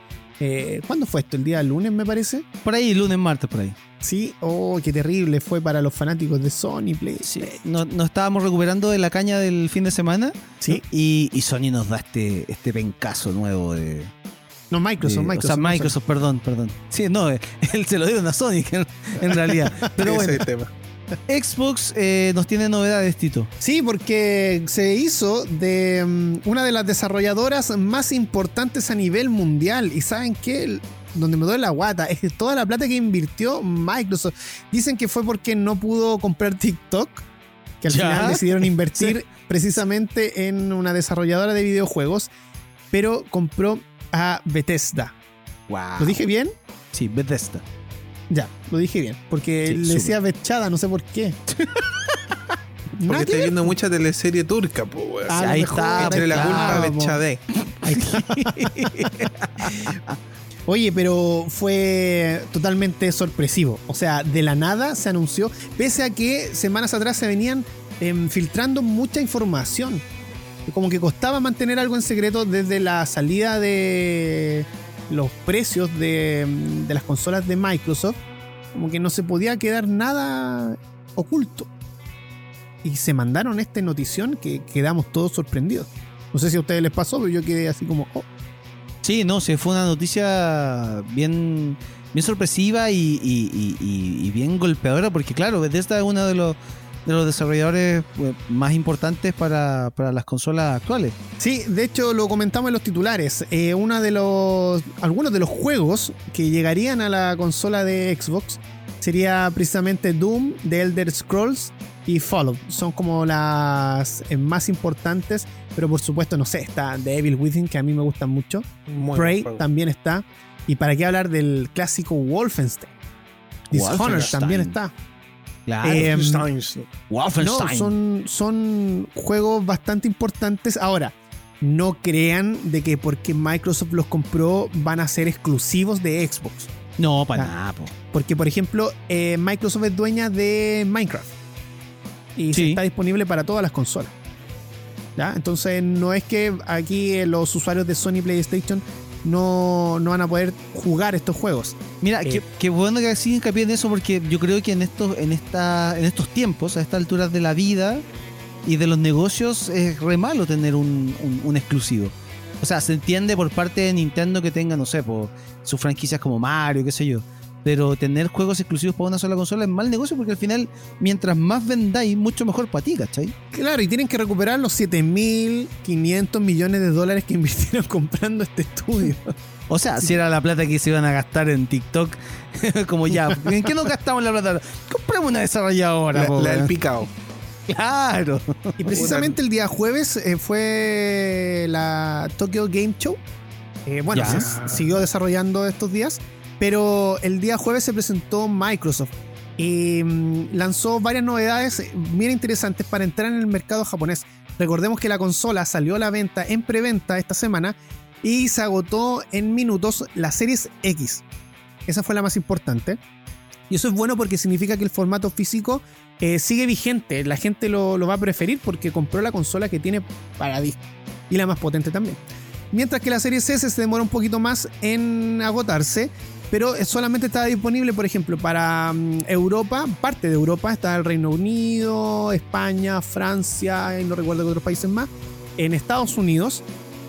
eh, ¿Cuándo fue esto? ¿El día lunes, me parece? Por ahí, lunes, martes, por ahí. Sí, oh, qué terrible fue para los fanáticos de Sony Play. Sí, no- nos estábamos recuperando de la caña del fin de semana. Sí. Y, y Sony nos da este, este pencazo nuevo de. No, Microsoft, de- Microsoft. o sea, Microsoft, perdón, perdón. Sí, no, él se lo dieron a Sony en, en realidad. Pero Ese bueno, es el tema. Xbox eh, nos tiene novedades, Tito. Sí, porque se hizo de mm, una de las desarrolladoras más importantes a nivel mundial. Y saben qué? El- donde me duele la guata es que toda la plata que invirtió Microsoft. Dicen que fue porque no pudo comprar TikTok, que al Ya. final decidieron invertir precisamente en una desarrolladora de videojuegos, pero compró a Bethesda. Wow. ¿Lo dije bien? Sí, Bethesda. Ya, lo dije bien, porque Sí, le decía Bechada, no sé por qué. Porque estoy viendo mucha teleserie turca, pues, weón. Ah, ahí está, Entre la culpa po. de Chade. Ahí está. Oye, pero fue totalmente sorpresivo. O sea, de la nada se anunció, pese a que semanas atrás se venían em, filtrando mucha información. Como que costaba mantener algo en secreto desde la salida de los precios de, las consolas de Microsoft. Como que no se podía quedar nada oculto. Y se mandaron esta notición que quedamos todos sorprendidos. No sé si a ustedes les pasó, pero yo quedé así como, oh, Sí, no, sí, fue una noticia bien, bien sorpresiva y, bien golpeadora, porque claro, Bethesda es uno de los, de los desarrolladores eh, más importantes para, para las consolas actuales. Sí, de hecho lo comentamos en los titulares. Eh, una de los, algunos de los juegos que llegarían a la consola de Xbox sería precisamente Doom, The Elder Scrolls y Fallout. Son como las eh, más importantes, pero por supuesto, no sé, está The Evil Within, que a mí me gustan mucho. Muy Prey también está. Y para qué hablar del clásico Wolfenstein. Dishonored Wolfenstein. también está. Claro. Eh. No, son, son juegos bastante importantes. Ahora, no crean de que porque Microsoft los compró van a ser exclusivos de Xbox. No, para nada, po. Porque, por ejemplo, eh, Microsoft es dueña de Minecraft. Y Sí. está disponible para todas las consolas. ¿Ya? Entonces, no es que aquí eh, los usuarios de Sony PlayStation no, no van a poder jugar estos juegos. Mira, Eh, qué, qué bueno que siga hincapié en eso porque yo creo que en estos, en esta, en estos tiempos, a estas alturas de la vida y de los negocios, es re malo tener un, un- un exclusivo. O sea, se entiende por parte de Nintendo que tenga, no sé, por sus franquicias como Mario, qué sé yo. Pero tener juegos exclusivos para una sola consola es mal negocio porque al final, mientras más vendáis, mucho mejor para ti, ¿cachai? Claro, y tienen que recuperar los 7.500 millones de dólares que invirtieron comprando este estudio. O sea, si era la plata que se iban a gastar en TikTok, como ya, ¿en qué nos gastamos la plata? Compramos una desarrolladora, La, la del weón. picado. Claro. Y precisamente el día jueves eh, fue la Tokyo Game Show. Eh, bueno, se siguió desarrollando estos días, pero el día jueves se presentó Microsoft y mm, lanzó varias novedades bien interesantes para entrar en el mercado japonés. Recordemos que la consola salió a la venta en preventa esta semana y se agotó en minutos la Series X. Esa fue la más importante. Y eso es bueno porque significa que el formato físico eh, sigue vigente. La gente lo, va a preferir porque compró la consola que tiene para dis- y la más potente también. Mientras que la serie S se demora un poquito más en agotarse, pero solamente está disponible, por ejemplo, para mm, Europa, parte de Europa, está el Reino Unido, España, Francia y no recuerdo qué otros países más, en Estados Unidos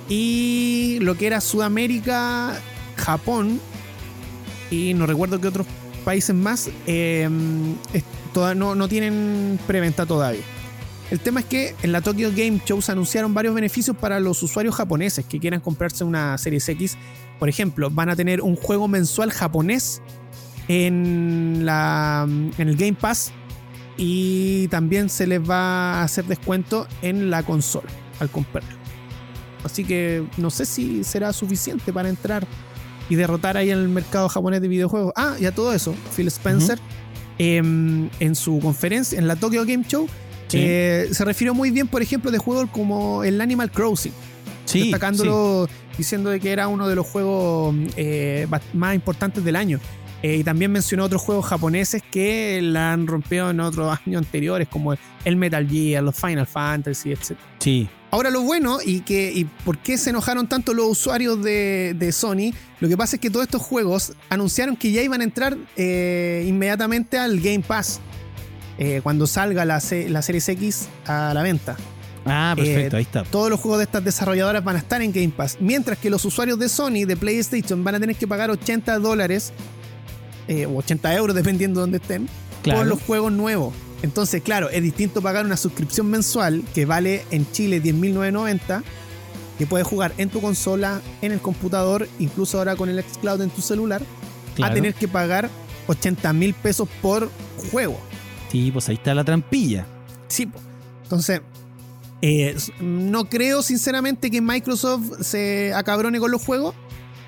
y lo que era Sudamérica, Japón y no recuerdo qué otros países más eh, no, no tienen preventa todavía. El tema es que en la Tokyo Game Show se anunciaron varios beneficios para los usuarios japoneses que quieran comprarse una Series X. Por ejemplo, van a tener un juego mensual japonés en, la, en el Game Pass y también se les va a hacer descuento en la consola al comprarlo. Así que no sé si será suficiente para entrar y derrotar ahí en el mercado japonés de videojuegos. Ah, y a todo eso, Phil Spencer em, en su conferencia, en la Tokyo Game Show, Sí. eh, se refirió muy bien, por ejemplo, de juegos como el Animal Crossing, Sí, destacándolo, diciendo de que era uno de los juegos eh, más importantes del año. Eh, y también mencionó otros juegos japoneses que la han rompido en otros años anteriores, como el Metal Gear, los Final Fantasy, etc. sí. Ahora lo bueno y que y por qué se enojaron tanto los usuarios de, de Sony, lo que pasa es que todos estos juegos anunciaron que ya iban a entrar eh, inmediatamente al Game Pass eh, cuando salga la, la Series X a la venta. Ah, perfecto, Eh, ahí está. Todos los juegos de estas desarrolladoras van a estar en Game Pass, mientras que los usuarios de Sony, de PlayStation, van a tener que pagar 80 dólares eh, o 80 euros, dependiendo de dónde estén, Claro. por los juegos nuevos. Entonces, claro, es distinto pagar una suscripción mensual que vale en Chile 10.990, que puedes jugar en tu consola, en el computador, incluso ahora con el xCloud en tu celular, Claro. a tener que pagar 80 mil pesos por juego. Sí, pues ahí está la trampilla. Sí, po. entonces, eh, no creo sinceramente que Microsoft se acabrone con los juegos.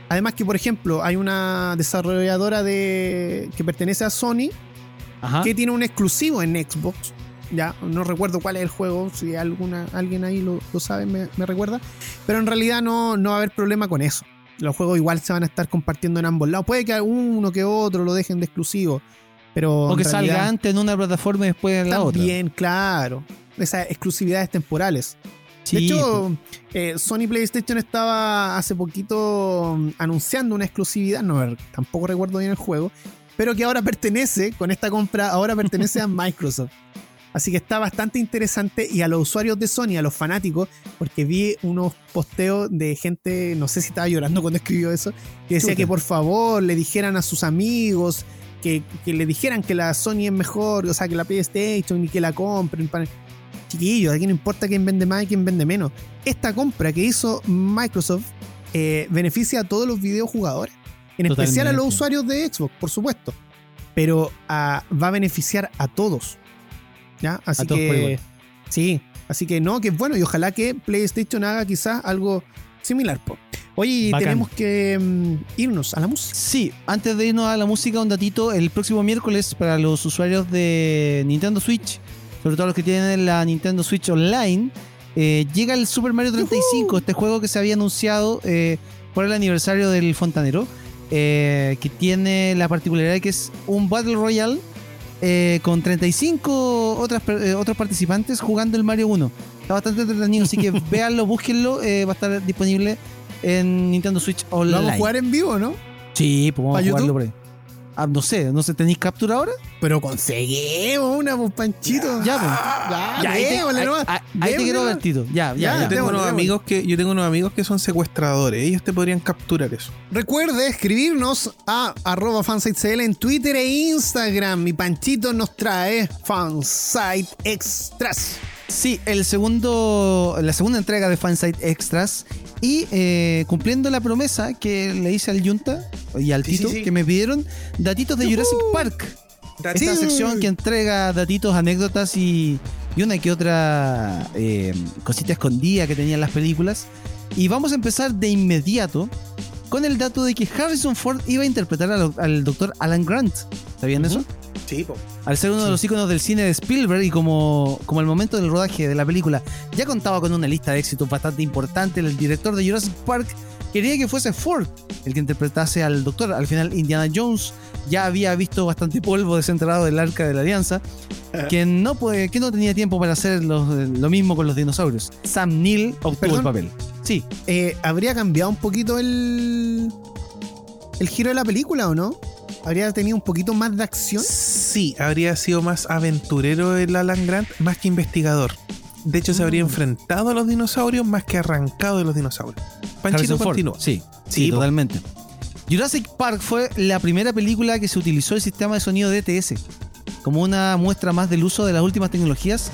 Además que, por ejemplo, hay una desarrolladora de que pertenece a Sony Ajá. que tiene un exclusivo en Xbox. Ya, no recuerdo cuál es el juego, si alguna, alguien ahí lo, lo sabe, me, me recuerda. Pero en realidad no, no va a haber problema con eso. Los juegos igual se van a estar compartiendo en ambos lados. Puede que uno que otro lo dejen de exclusivo. Pero O que realidad salga antes en una plataforma y después en la otra. También, claro. Esas exclusividades temporales. Sí, de hecho, eh, Sony PlayStation estaba hace poquito mm, anunciando una exclusividad, no tampoco recuerdo bien el juego, pero que ahora pertenece, con esta compra, ahora pertenece a Microsoft. Así que está bastante interesante y a los usuarios de Sony, a los fanáticos, porque vi unos posteos de gente, no sé si estaba llorando cuando escribió eso, que decía Chuta. que por favor le dijeran a sus amigos, que, que le dijeran que la Sony es mejor, o sea, que la PlayStation y que la compren. para- Chiquillos, aquí no importa quién vende más y quién vende menos. Esta compra que hizo Microsoft eh, beneficia a todos los videojugadores, en especial a los usuarios de Xbox, por supuesto, pero ah, va a beneficiar a todos. ¿Ya? Así A todos por que igual. sí, así que no, que es bueno y ojalá que PlayStation haga quizás algo similar. po. Oye, Bacán. tenemos que mm, irnos a la música. Sí, antes de irnos a la música, un datito. El próximo miércoles, para los usuarios de Nintendo Switch, sobre todo los que tienen la Nintendo Switch Online, eh, llega el Super Mario 35, este juego que se había anunciado eh, por el aniversario del Fontanero, eh, que tiene la particularidad de que es un Battle Royale eh, con 35 otras, otros participantes jugando el Mario 1. Está bastante entretenido, así que véanlo, búsquenlo, va a estar disponible en Nintendo Switch Online. vamos a jugar en vivo, ¿no? Sí, pues vamos ¿Pa a jugarlo YouTube? por ahí. Ah, no sé, no sé, ¿tenéis captura ahora? Pero conseguimos una, pues, Panchito. Ya, pues. Ya, Ya, ahí te, démosle ahí- nomás. ahí- ahí te quiero Démosle ver, Tito. Ya, ya, Ya. Yo tengo, démosle, unos amigos que, yo tengo unos amigos que son secuestradores. Ellos te podrían capturar eso. Recuerde escribirnos a arroba fansitecl en Twitter e Instagram. Mi Panchito nos trae Fansite Extras. Sí, el segundo, la segunda entrega de Fansite Extras. Y eh, cumpliendo la promesa que le hice al Junta y al Sí, Tito, sí, sí. que me pidieron datitos de Jurassic Park. Esta sección que entrega datitos, anécdotas y, y una que otra eh, cosita escondida que tenían las películas. Y vamos a empezar de inmediato con el dato de que Harrison Ford iba a interpretar al, al doctor Alan Grant. ¿Sabían eso? Sí, po. Al ser uno de los íconos del cine de Spielberg y como, como el momento del rodaje de la película ya contaba con una lista de éxitos bastante importante, el director de Jurassic Park quería que fuese Ford el que interpretase al doctor. Al final, Indiana Jones ya había visto bastante polvo desenterrado del arca de la alianza, que no, puede, que no tenía tiempo para hacer lo, lo mismo con los dinosaurios. Sam Neill obtuvo ¿Perdón? el papel. Sí, Eh, ¿Habría cambiado un poquito el, el giro de la película o no? ¿Habría tenido un poquito más de acción? Sí, habría sido más aventurero el Alan Grant más que investigador. De hecho, se habría Mm. enfrentado a los dinosaurios más que arrancado de los dinosaurios. Panchito continúa. Sí, sí, totalmente. Jurassic Park fue la primera película que se utilizó el sistema de sonido DTS como una muestra más del uso de las últimas tecnologías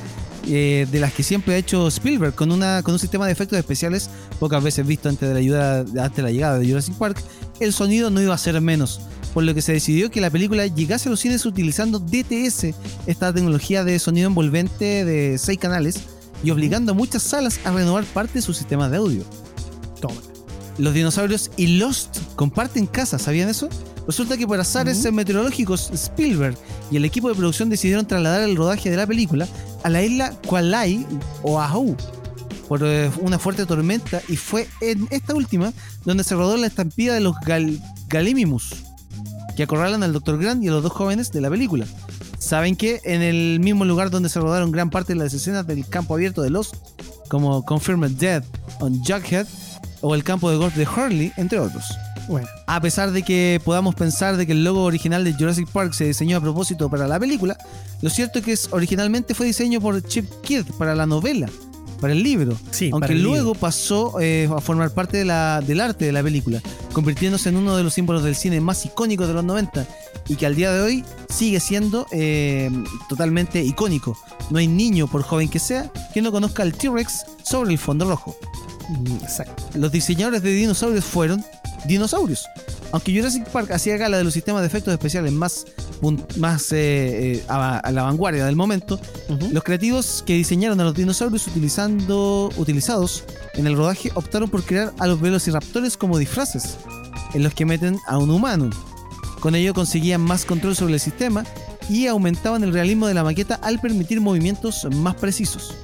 eh, de las que siempre ha hecho Spielberg con, una, con un sistema de efectos especiales pocas veces visto antes de, la ayuda, antes de la llegada de Jurassic Park. El sonido no iba a ser menos, por lo que se decidió que la película llegase a los cines utilizando DTS, esta tecnología de sonido envolvente de seis canales, y obligando a muchas salas a renovar parte de sus sistemas de audio. Toma. Los dinosaurios y Lost comparten casa, ¿sabían eso? Resulta que por azares Ujú. meteorológicos, Spielberg y el equipo de producción decidieron trasladar el rodaje de la película a la isla Kualai o Ahu por eh, una fuerte tormenta y fue en esta última donde se rodó la estampida de los Gal Galimimus que acorralan al Dr. Grant y a los dos jóvenes de la película. ¿Saben que En el mismo lugar donde se rodaron gran parte de las escenas del campo abierto de Lost, como Confirmed Dead on Jughead o el campo de golf de Hurley, entre otros. Bueno, A pesar de que podamos pensar de que el logo original de Jurassic Park se diseñó a propósito para la película, lo cierto es que originalmente fue diseño por Chip Kidd para la novela, para el libro, sí, aunque luego libro. pasó eh, a formar parte de la- del arte de la película, convirtiéndose en uno de los símbolos del cine más icónicos de los 90 y que al día de hoy sigue siendo eh, totalmente icónico. No hay niño, por joven que sea, que no conozca al T-Rex sobre el fondo rojo Exacto. los diseñadores de dinosaurios fueron dinosaurios. Aunque Jurassic Park hacía gala de los sistemas de efectos especiales más, más eh, eh, a, a la vanguardia del momento, los creativos que diseñaron a los dinosaurios utilizando, utilizados en el rodaje optaron por crear a los velociraptores como disfraces, en los que meten a un humano. Con ello conseguían más control sobre el sistema y aumentaban el realismo de la maqueta al permitir movimientos más precisos.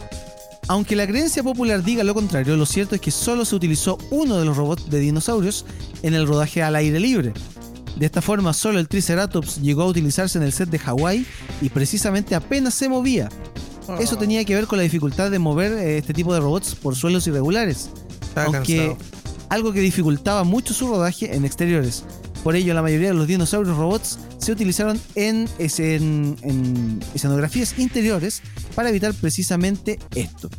Aunque la creencia popular diga lo contrario, lo cierto es que solo se utilizó uno de los robots de dinosaurios en el rodaje al aire libre. De esta forma, solo el Triceratops llegó a utilizarse en el set de Hawái y precisamente apenas se movía. Eso tenía que ver con la dificultad de mover eh, este tipo de robots por suelos irregulares, aunque cansado. algo que dificultaba mucho su rodaje en exteriores. Por ello, la mayoría de los dinosaurios robots se utilizaron en, escen- en escenografías interiores para evitar precisamente esto.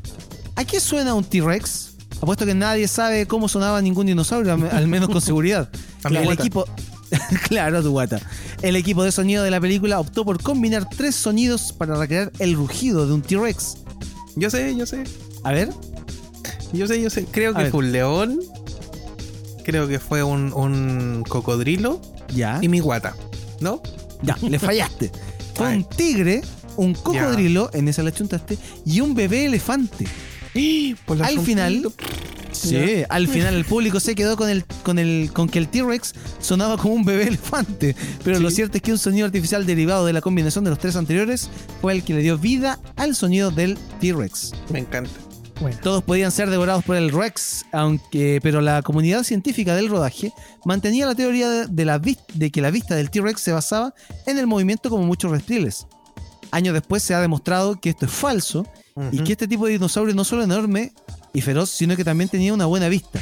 ¿A qué suena un T-Rex? Apuesto que nadie sabe cómo sonaba ningún dinosaurio, al me- al menos con seguridad. El equipo. claro, tu guata. El equipo de sonido de la película optó por combinar tres sonidos para recrear el rugido de un T-Rex. Yo sé, yo sé. A ver. Yo sé, yo sé. Creo A que ver. fue un león. Creo que fue un, un cocodrilo Ya. y mi guata. ¿No? Ya, le fallaste. Fue un tigre, un cocodrilo, en esa la chuntaste, y un bebé elefante. Por Al final, sí, al final el público se quedó con el, con el, con que el T-Rex sonaba como un bebé elefante. Pero lo cierto es que un sonido artificial derivado de la combinación de los tres anteriores fue el que le dio vida al sonido del T-Rex. Me encanta. Bueno, Todos podían ser devorados por el Rex, aunque, pero la comunidad científica del rodaje mantenía la teoría de, de la de que la vista del T-Rex se basaba en el movimiento como muchos reptiles. Años después se ha demostrado que esto es falso y que este tipo de dinosaurio no solo enorme y feroz, sino que también tenía una buena vista.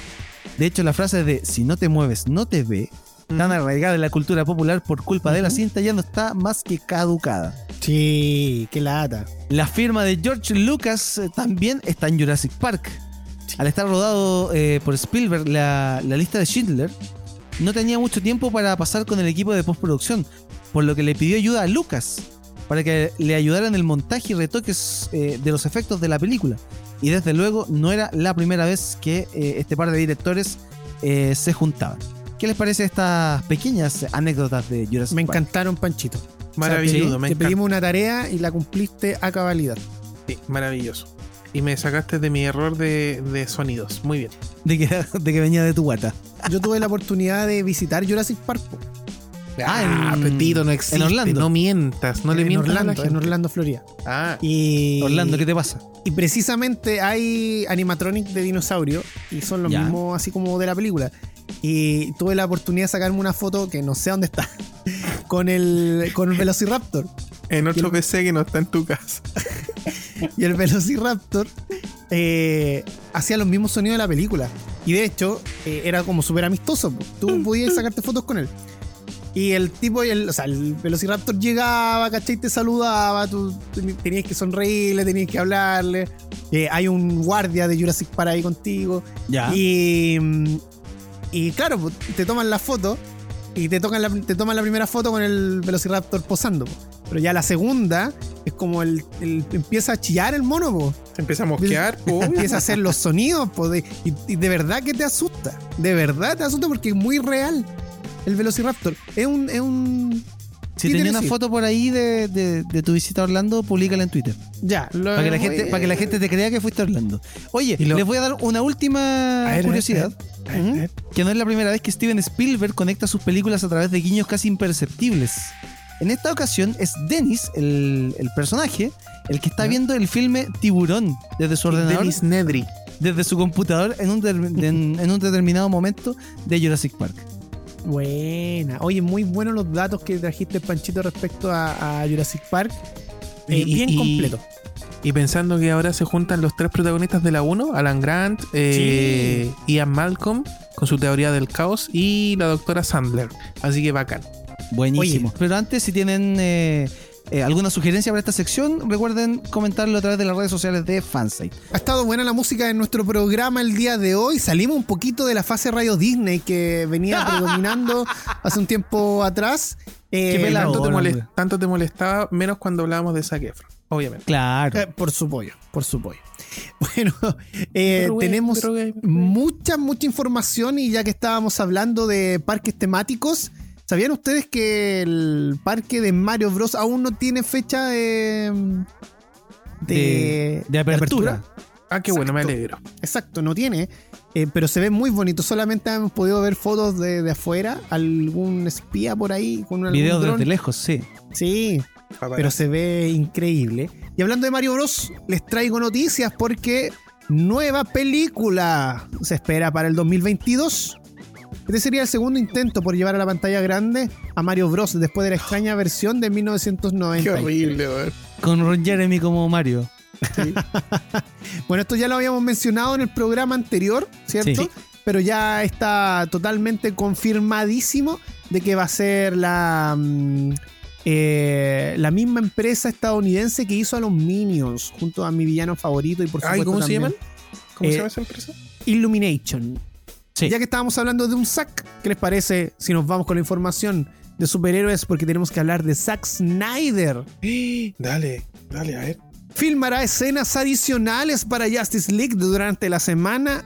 De hecho, la frase de si no te mueves, no te ve, tan arraigada en la cultura popular por culpa de la cinta, ya no está más que caducada. Sí, qué lata. La firma de George Lucas eh, también está en Jurassic Park. Al estar rodado eh, por Spielberg la, la lista de Schindler, no tenía mucho tiempo para pasar con el equipo de postproducción, por lo que le pidió ayuda a Lucas para que le ayudara en el montaje y retoques eh, de los efectos de la película. Y desde luego no era la primera vez que eh, este par de directores eh, se juntaban. ¿Qué les parece estas pequeñas anécdotas de Jurassic Me Park? encantaron, Panchito. Maravilloso, O sea, me te, pedimos una tarea y la cumpliste a cabalidad. Sí, maravilloso. Y me sacaste de mi error de, de sonidos. Muy bien. De que, de que venía de tu guata. Yo tuve la oportunidad de visitar Jurassic Park. Ah, en- Petito, no existe. en Orlando. No mientas, no le en mientas a la Orlando, en. Orlando, Florida. Ah, Y, Orlando, ¿qué te pasa? y precisamente hay animatronic de dinosaurio y son los Ya. mismos así como de la película. Y tuve la oportunidad de sacarme una foto que no sé dónde está con el con el Velociraptor. en otro el- PC que no está en tu casa. Y el Velociraptor eh, hacía los mismos sonidos de la película. Y de hecho, eh, era como súper amistoso. Tú podías sacarte fotos con él. Y el tipo, el, o sea, el Velociraptor llegaba, ¿cachai? Te saludaba, tú tenías que sonreírle, tenías que hablarle. Eh, hay un guardia de Jurassic Park ahí contigo. Ya. Y, mm, y claro, pues, te toman la foto y te, tocan la, te toman la primera foto con el Velociraptor posando. po. Pero ya la segunda es como el, el- empieza a chillar el mono, po. Se empieza a mosquear, po. empieza a hacer los sonidos po, de- y, y de verdad que te asusta. De verdad te asusta porque es muy real el Velociraptor. Es un... Es un Si ¿qué tenía una foto por ahí de, de- de tu visita a Orlando, públicala en Twitter. ya, lo- Para que, la gente, para que la gente te crea que fuiste a Orlando. Oye, lo- les voy a dar una última ver, curiosidad. ver. Que no es la primera vez que Steven Spielberg conecta sus películas a través de guiños casi imperceptibles. En esta ocasión es Dennis, el, el personaje, el que está viendo el filme Tiburón desde su ordenador, Dennis Nedry. desde su computador en un, en un determinado momento de Jurassic Park. Buena. Oye, muy buenos los datos que trajiste, Panchito, respecto a, a Jurassic Park. Eh, Y- y- bien y- completo. Y pensando que ahora se juntan los tres protagonistas de la 1, Alan Grant, eh, Ian Malcolm, con su teoría del caos, y la doctora Sandler. Así que bacán. Buenísimo. Pero antes, si tienen eh, eh, alguna sugerencia para esta sección, recuerden comentarlo a través de las redes sociales de Fansite. Ha estado buena la música en nuestro programa el día de hoy. Salimos un poquito de la fase radio Disney que venía predominando hace un tiempo atrás. Eh, Qué pelado. Tanto te, molest- tanto te molestaba, menos cuando hablábamos de Zac Efron, obviamente. Claro. eh, por su pollo, por su pollo. Bueno, eh, Drogué, tenemos drogué, drogué. mucha, mucha información y ya que estábamos hablando de parques temáticos, ¿sabían ustedes que el parque de Mario Bros aún no tiene fecha de, De- de apertura. Ah, qué bueno, me Exacto. alegro. Exacto, no tiene, eh, pero se ve muy bonito. Solamente hemos podido ver fotos de, de afuera, algún espía por ahí con algún Videos dron. desde lejos, sí. Sí, pero se ve increíble. Y hablando de Mario Bros, les traigo noticias porque nueva película se espera para el 2022. Este sería el segundo intento por llevar a la pantalla grande a Mario Bros después de la extraña versión de 1990. Qué horrible, weón. Con Ron Jeremy como Mario. Bueno, esto ya lo habíamos mencionado en el programa anterior, ¿cierto? Sí. Pero ya está totalmente confirmadísimo de que va a ser la, mm, eh, la misma empresa estadounidense que hizo a los Minions, junto a mi villano favorito y por supuesto Ay, ¿cómo se llaman? ¿Cómo Eh, se llama esa empresa? Illumination. Sí. Ya que estábamos hablando de un Zack, ¿qué les parece si nos vamos con la información de superhéroes? Porque tenemos que hablar de Zack Snyder. Dale, dale, a ver. filmará escenas adicionales para Justice League durante la semana,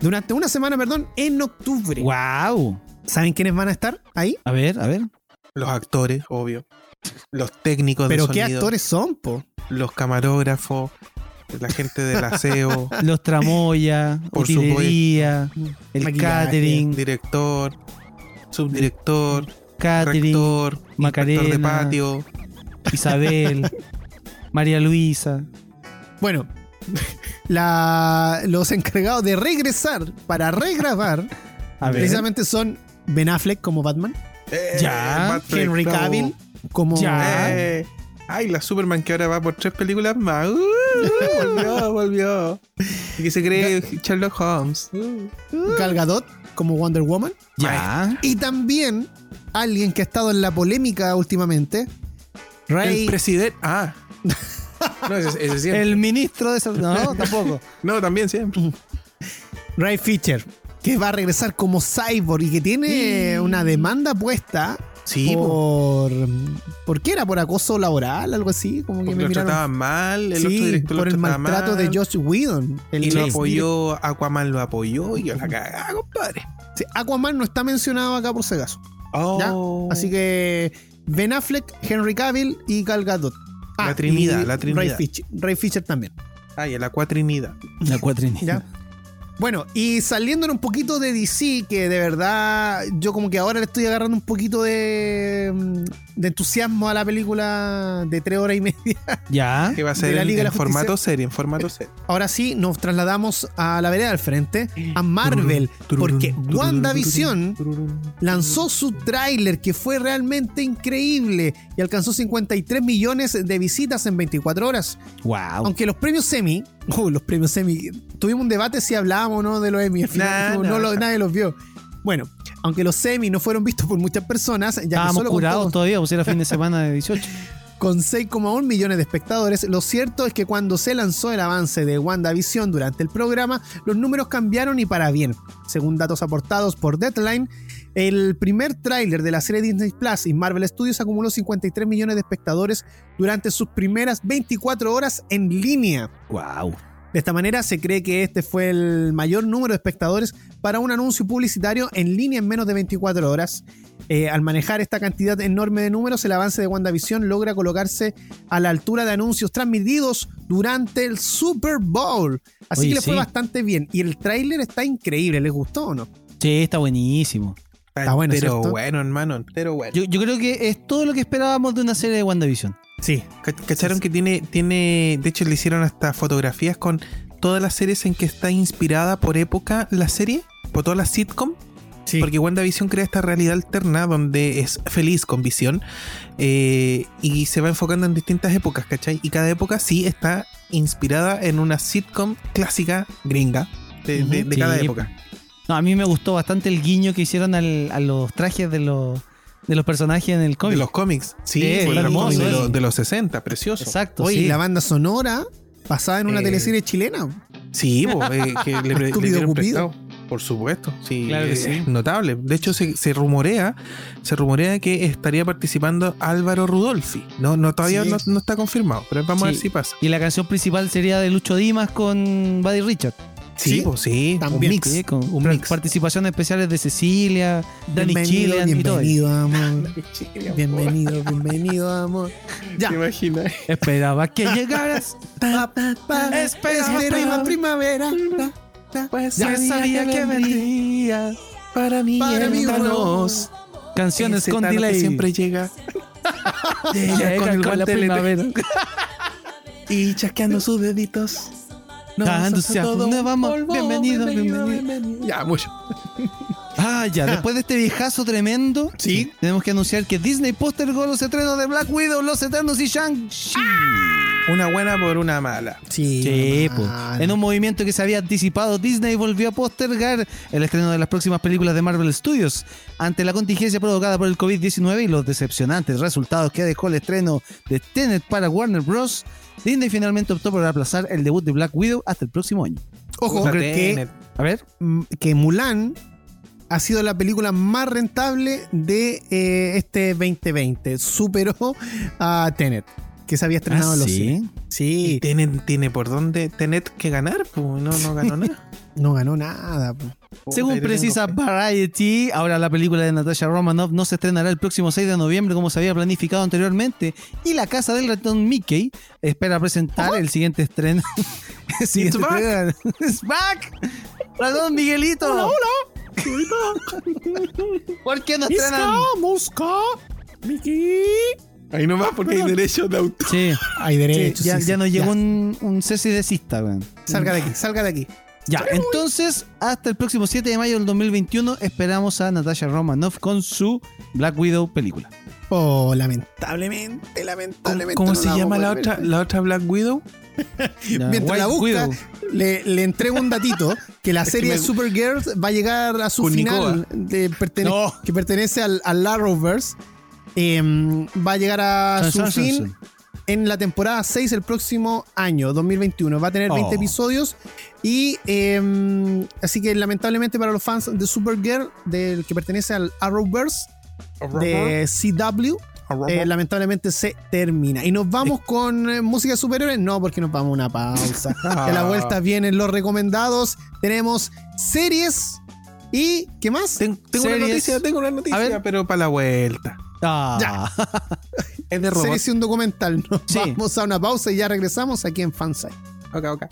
durante una semana, perdón, en octubre. ¡Wow! ¿Saben quiénes van a estar ahí? A ver, a ver. Los actores, obvio. Los técnicos Pero de qué sonido. actores son, po. Los camarógrafos. La gente del aseo. Los tramoya, Por utilería, el Maquillaje, catering, director. Subdirector. catering, Rector. Inspector de Macarena. patio. Isabel, María Luisa. Bueno, la- los encargados de regresar para regrabar A ver. precisamente son Ben Affleck como Batman, Ya. Batfleck, Henry. Cavill como Ya. Eh, Ay, la Superman que ahora va por tres películas más. Uh, volvió, volvió. Y que se cree Sherlock Holmes. Gal Gadot como Wonder Woman Ya. y también alguien que ha estado en la polémica últimamente, Ray El presidente. Ah. No, ese, ese siempre. El ministro de salud. No, tampoco. No, también siempre. Ray Fisher, que va a regresar como cyborg y que tiene una demanda puesta Sí, po, por. ¿Por qué era? ¿Por acoso laboral? Algo así. Como que porque me lo miraron. trataban mal. El otro director por lo el maltrato mal, de Josh Whedon. El Y lo apoyó, Aquaman lo apoyó y yo la cagada, compadre. Sí, Aquaman no está mencionado acá por si acaso. ¿ya? Oh. Así que Ben Affleck, Henry Cavill y Gal Gadot. La Trinidad, y la Trinidad. Ray Fisher, Ray Fisher también. Ay, la cuatrinidad. La cuatrinidad. Bueno, y saliendo un poquito de DC, que de verdad yo como que ahora le estoy agarrando un poquito de, mm, de entusiasmo a la película de tres horas y media. Ya. Que va a De ser la en, Liga de en la Justicia. formato serie, en formato serie. Ahora sí, nos trasladamos a la vereda del frente, a Marvel, porque WandaVision lanzó su tráiler que fue realmente increíble y alcanzó 53 millones de visitas en 24 horas. Wow. Aunque los premios semi, uh, los premios semi, tuvimos un debate si hablábamos o no de los Emmy, al final Nah, no, no lo- nadie los vio. Bueno, aunque los semi no fueron vistos por muchas personas, ya que Estábamos solo curados todavía, pues era fin de semana de 18. con 6,1 millones de espectadores, lo cierto es que cuando se lanzó el avance de WandaVision durante el programa, los números cambiaron y para bien. Según datos aportados por Deadline, el primer tráiler de la serie Disney Plus y Marvel Studios acumuló 53 millones de espectadores durante sus primeras 24 horas en línea. Wow. De esta manera se cree que este fue el mayor número de espectadores para un anuncio publicitario en línea en menos de 24 horas. Eh, al manejar esta cantidad enorme de números, el avance de WandaVision logra colocarse a la altura de anuncios transmitidos durante el Super Bowl. Así Oye, que le sí. fue bastante bien. Y el tráiler está increíble, ¿les gustó o no? Sí, está buenísimo. Está bueno, Pero ¿cierto? bueno, hermano, entero bueno. Yo, yo creo que es todo lo que esperábamos de una serie de WandaVision. Sí. Ca- ¿Cacharon que tiene, tiene, de hecho le hicieron hasta fotografías con todas las series en que está inspirada por época la serie? Por todas las sitcom. Sí. Porque WandaVision crea esta realidad alterna donde es feliz con visión eh, y se va enfocando en distintas épocas, ¿cachai? Y cada época sí está inspirada en una sitcom clásica gringa de, de- de Sí. cada época. No, a mí me gustó bastante el guiño que hicieron al- a los trajes de los, de los personajes en el De cómic. los cómics. Sí, Sí, fue hermoso. De, los- de los 60, precioso. Exacto, Oye, sí. la banda sonora basada en una Eh, teleserie chilena. Sí, po, eh, que le, le dieron Cupido. prestado. Por supuesto, sí, Claro que es sí. notable. De hecho, se, se rumorea, se rumorea que estaría participando Álvaro Rudolfi. No, no todavía Sí. no, no está confirmado, pero vamos a ver si pasa. Y la canción principal sería de Lucho Dimas con Buddy Richard. Sí, Sí, pues sí, también. un mix. Sí, con un mix. participaciones especiales de Cecilia, Danny bienvenido, Chilean y todo. bienvenido, amor. Bienvenido, bienvenido, amor. Ya. ¿Te imaginas? Esperaba que llegaras. Pa, pa, pa. Esperaba Esperaba primavera. Pues Ya sabía que vendría. para mí, Para mí. Canciones con Tano que delay. siempre llega. Llega Llega con el con la primavera. y chasqueando sus deditos. Nos Dándose hace a todo donde vamos. polvo. Bienvenido, bienvenido. Ya, mucho. Ah, ya, después de este viejazo tremendo, Sí. tenemos que anunciar que Disney postergó los estrenos de Black Widow, Los Eternos y Shang-Chi. Una buena por una mala. Sí, Sí, normal. En un movimiento que se había anticipado, Disney volvió a postergar el estreno de las próximas películas de Marvel Studios. Ante la contingencia provocada por el COVID-19 y los decepcionantes resultados que dejó el estreno de Tenet para Warner Bros., Disney finalmente optó por aplazar el debut de Black Widow hasta el próximo año. Ojo, que. A ver. mm, que Mulan ha sido la película más rentable de eh, este 2020. Superó a Tenet, que se había estrenado Ah, en los ¿sí? cines. Y Sí, Tenet tiene por dónde Tenet que ganar, pues no, no ganó nada. No ganó nada. Según precisa. Variety, ahora la película de Natasha Romanoff no se estrenará el próximo 6 de noviembre como se había planificado anteriormente y la casa del ratón Mickey espera presentar el siguiente estreno. el siguiente It's back. It's back. Ratón Miguelito. Hola, ¿Por qué no estrenan? Ahí nomás porque hay derecho de autor. Sí, Hay sí, derechos. ya, sí, ya sí. nos llegó un, un cese de cista, weón. Salga de aquí, salga de aquí. Ya, entonces, hasta el próximo 7 de mayo del 2021 esperamos a Natasha Romanoff con su Black Widow película. Oh, lamentablemente, ¿Cómo, lamentablemente. cómo no se la llama la otra, ver. la otra Black Widow? Mientras la busca, Widow. le, le entrego un datito que la Es que serie me- Supergirl va a llegar a su Con final de pertene- No. que pertenece al, al Arrowverse. Em, va a llegar a San- su San- fin San- en la temporada 6 el próximo año, 2021. Va a tener 20 Oh. episodios y em, así que lamentablemente para los fans de Supergirl, del que pertenece al Arrowverse de CW, eh, lamentablemente se termina. Y nos vamos con eh, música de superhéroes. No, porque nos vamos a una pausa. Ah. A la vuelta vienen los recomendados. Tenemos series y ¿qué más? Ten- tengo una noticia, tengo una noticia, pero para la vuelta. Ah. Es de robot. Series y un documental. Nos Sí. vamos a una pausa y ya regresamos aquí en Fansite. Ok, ok.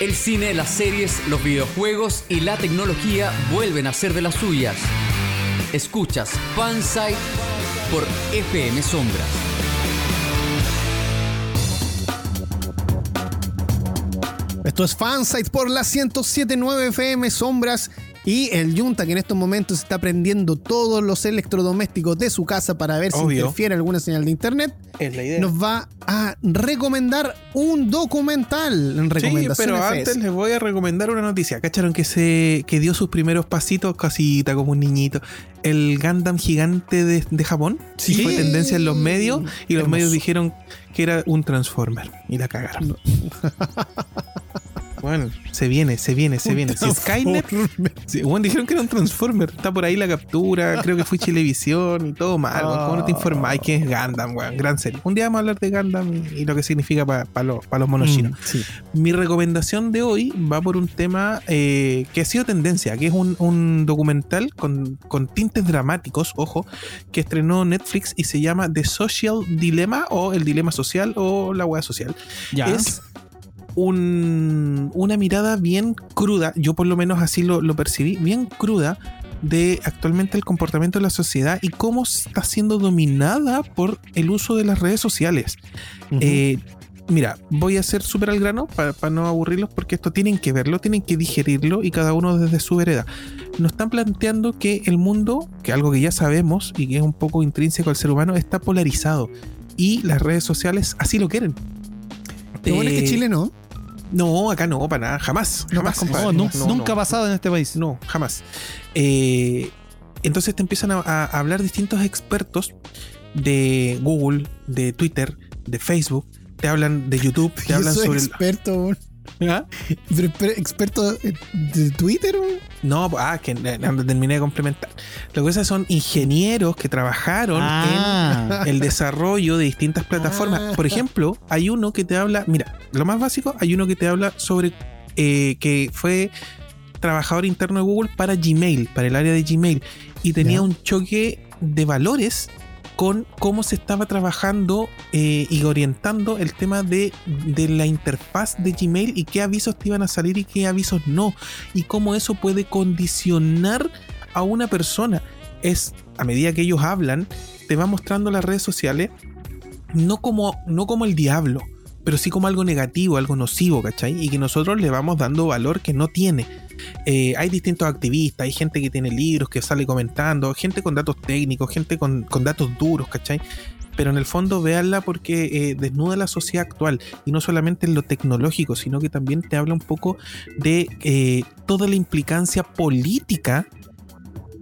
El cine, las series, los videojuegos y la tecnología vuelven a ser de las suyas. Escuchas Fansite por FM Sombras. Esto es Fansite por la 1079 FM Sombras y el Junta que en estos momentos está prendiendo todos los electrodomésticos de su casa para ver si interfiere alguna señal de internet, Es la idea. nos va a recomendar un documental en Sí, recomendación pero FS. antes les voy a recomendar una noticia. ¿Cacharon que se que dio sus primeros pasitos, casita, como un niñito? El Gundam gigante de, de Japón. Sí. Fue tendencia en los medios y los Hermoso. medios dijeron que era un Transformer. Y la cagaron. bueno, se viene, se viene, se viene. Si Skynet. Sí, bueno, dijeron que era un Transformer. Está por ahí la captura. Creo que fue Chilevisión y todo mal. ¿Cómo no te informáis que es Gundam, weón? Gran serie. Un día vamos a hablar de Gundam y, y lo que significa para los, pa los monos Mm, chinos. sí. Mi recomendación de hoy va por un tema eh, que ha sido tendencia, que es un, un documental con, con tintes dramáticos, ojo, que estrenó Netflix y se llama The Social Dilemma o El Dilema Social o La Hueá Social. Ya. Es un- una mirada bien cruda, yo por lo menos así lo, lo percibí, bien cruda de actualmente el comportamiento de la sociedad y cómo está siendo dominada por el uso de las redes sociales. Eh, mira, voy a ser súper al grano para, para no aburrirlos porque esto tienen que verlo, tienen que digerirlo y cada uno desde su vereda. Nos están planteando que el mundo, que algo que ya sabemos y que es un poco intrínseco al ser humano, está polarizado y las redes sociales así lo quieren. Lo bueno es que Eh, Chile no. No, acá no, para nada, jamás. No jamás, pasa eso. compadre. No, nun- No, nunca ha pasado en este país. No, jamás. Eh, entonces te empiezan a, a hablar distintos expertos de Google, de Twitter, de Facebook, te hablan de YouTube, te hablan sobre experto. ¿Ah? Pero- experto eh, de Twitter. No, ah, que eh, terminé de complementar. Lo que pasa son ingenieros que trabajaron Ah. en el desarrollo de distintas plataformas. Ah. Por ejemplo, hay uno que te habla, mira, lo más básico, hay uno que te habla sobre eh, que fue trabajador interno de Google para Gmail, para el área de Gmail, y tenía un choque de valores con cómo se estaba trabajando eh, y orientando el tema de, de la interfaz de Gmail y qué avisos te iban a salir y qué avisos no, y cómo eso puede condicionar a una persona. Es a medida que ellos hablan, te va mostrando las redes sociales no como, no como el diablo, pero sí como algo negativo, algo nocivo, ¿cachai? Y que nosotros le vamos dando valor que no tiene. Eh, hay distintos activistas, hay gente que tiene libros, que sale comentando, gente con datos técnicos, gente con, con datos duros, ¿cachai? Pero en el fondo véanla porque eh, desnuda la sociedad actual y no solamente en lo tecnológico, sino que también te habla un poco de eh, toda la implicancia política,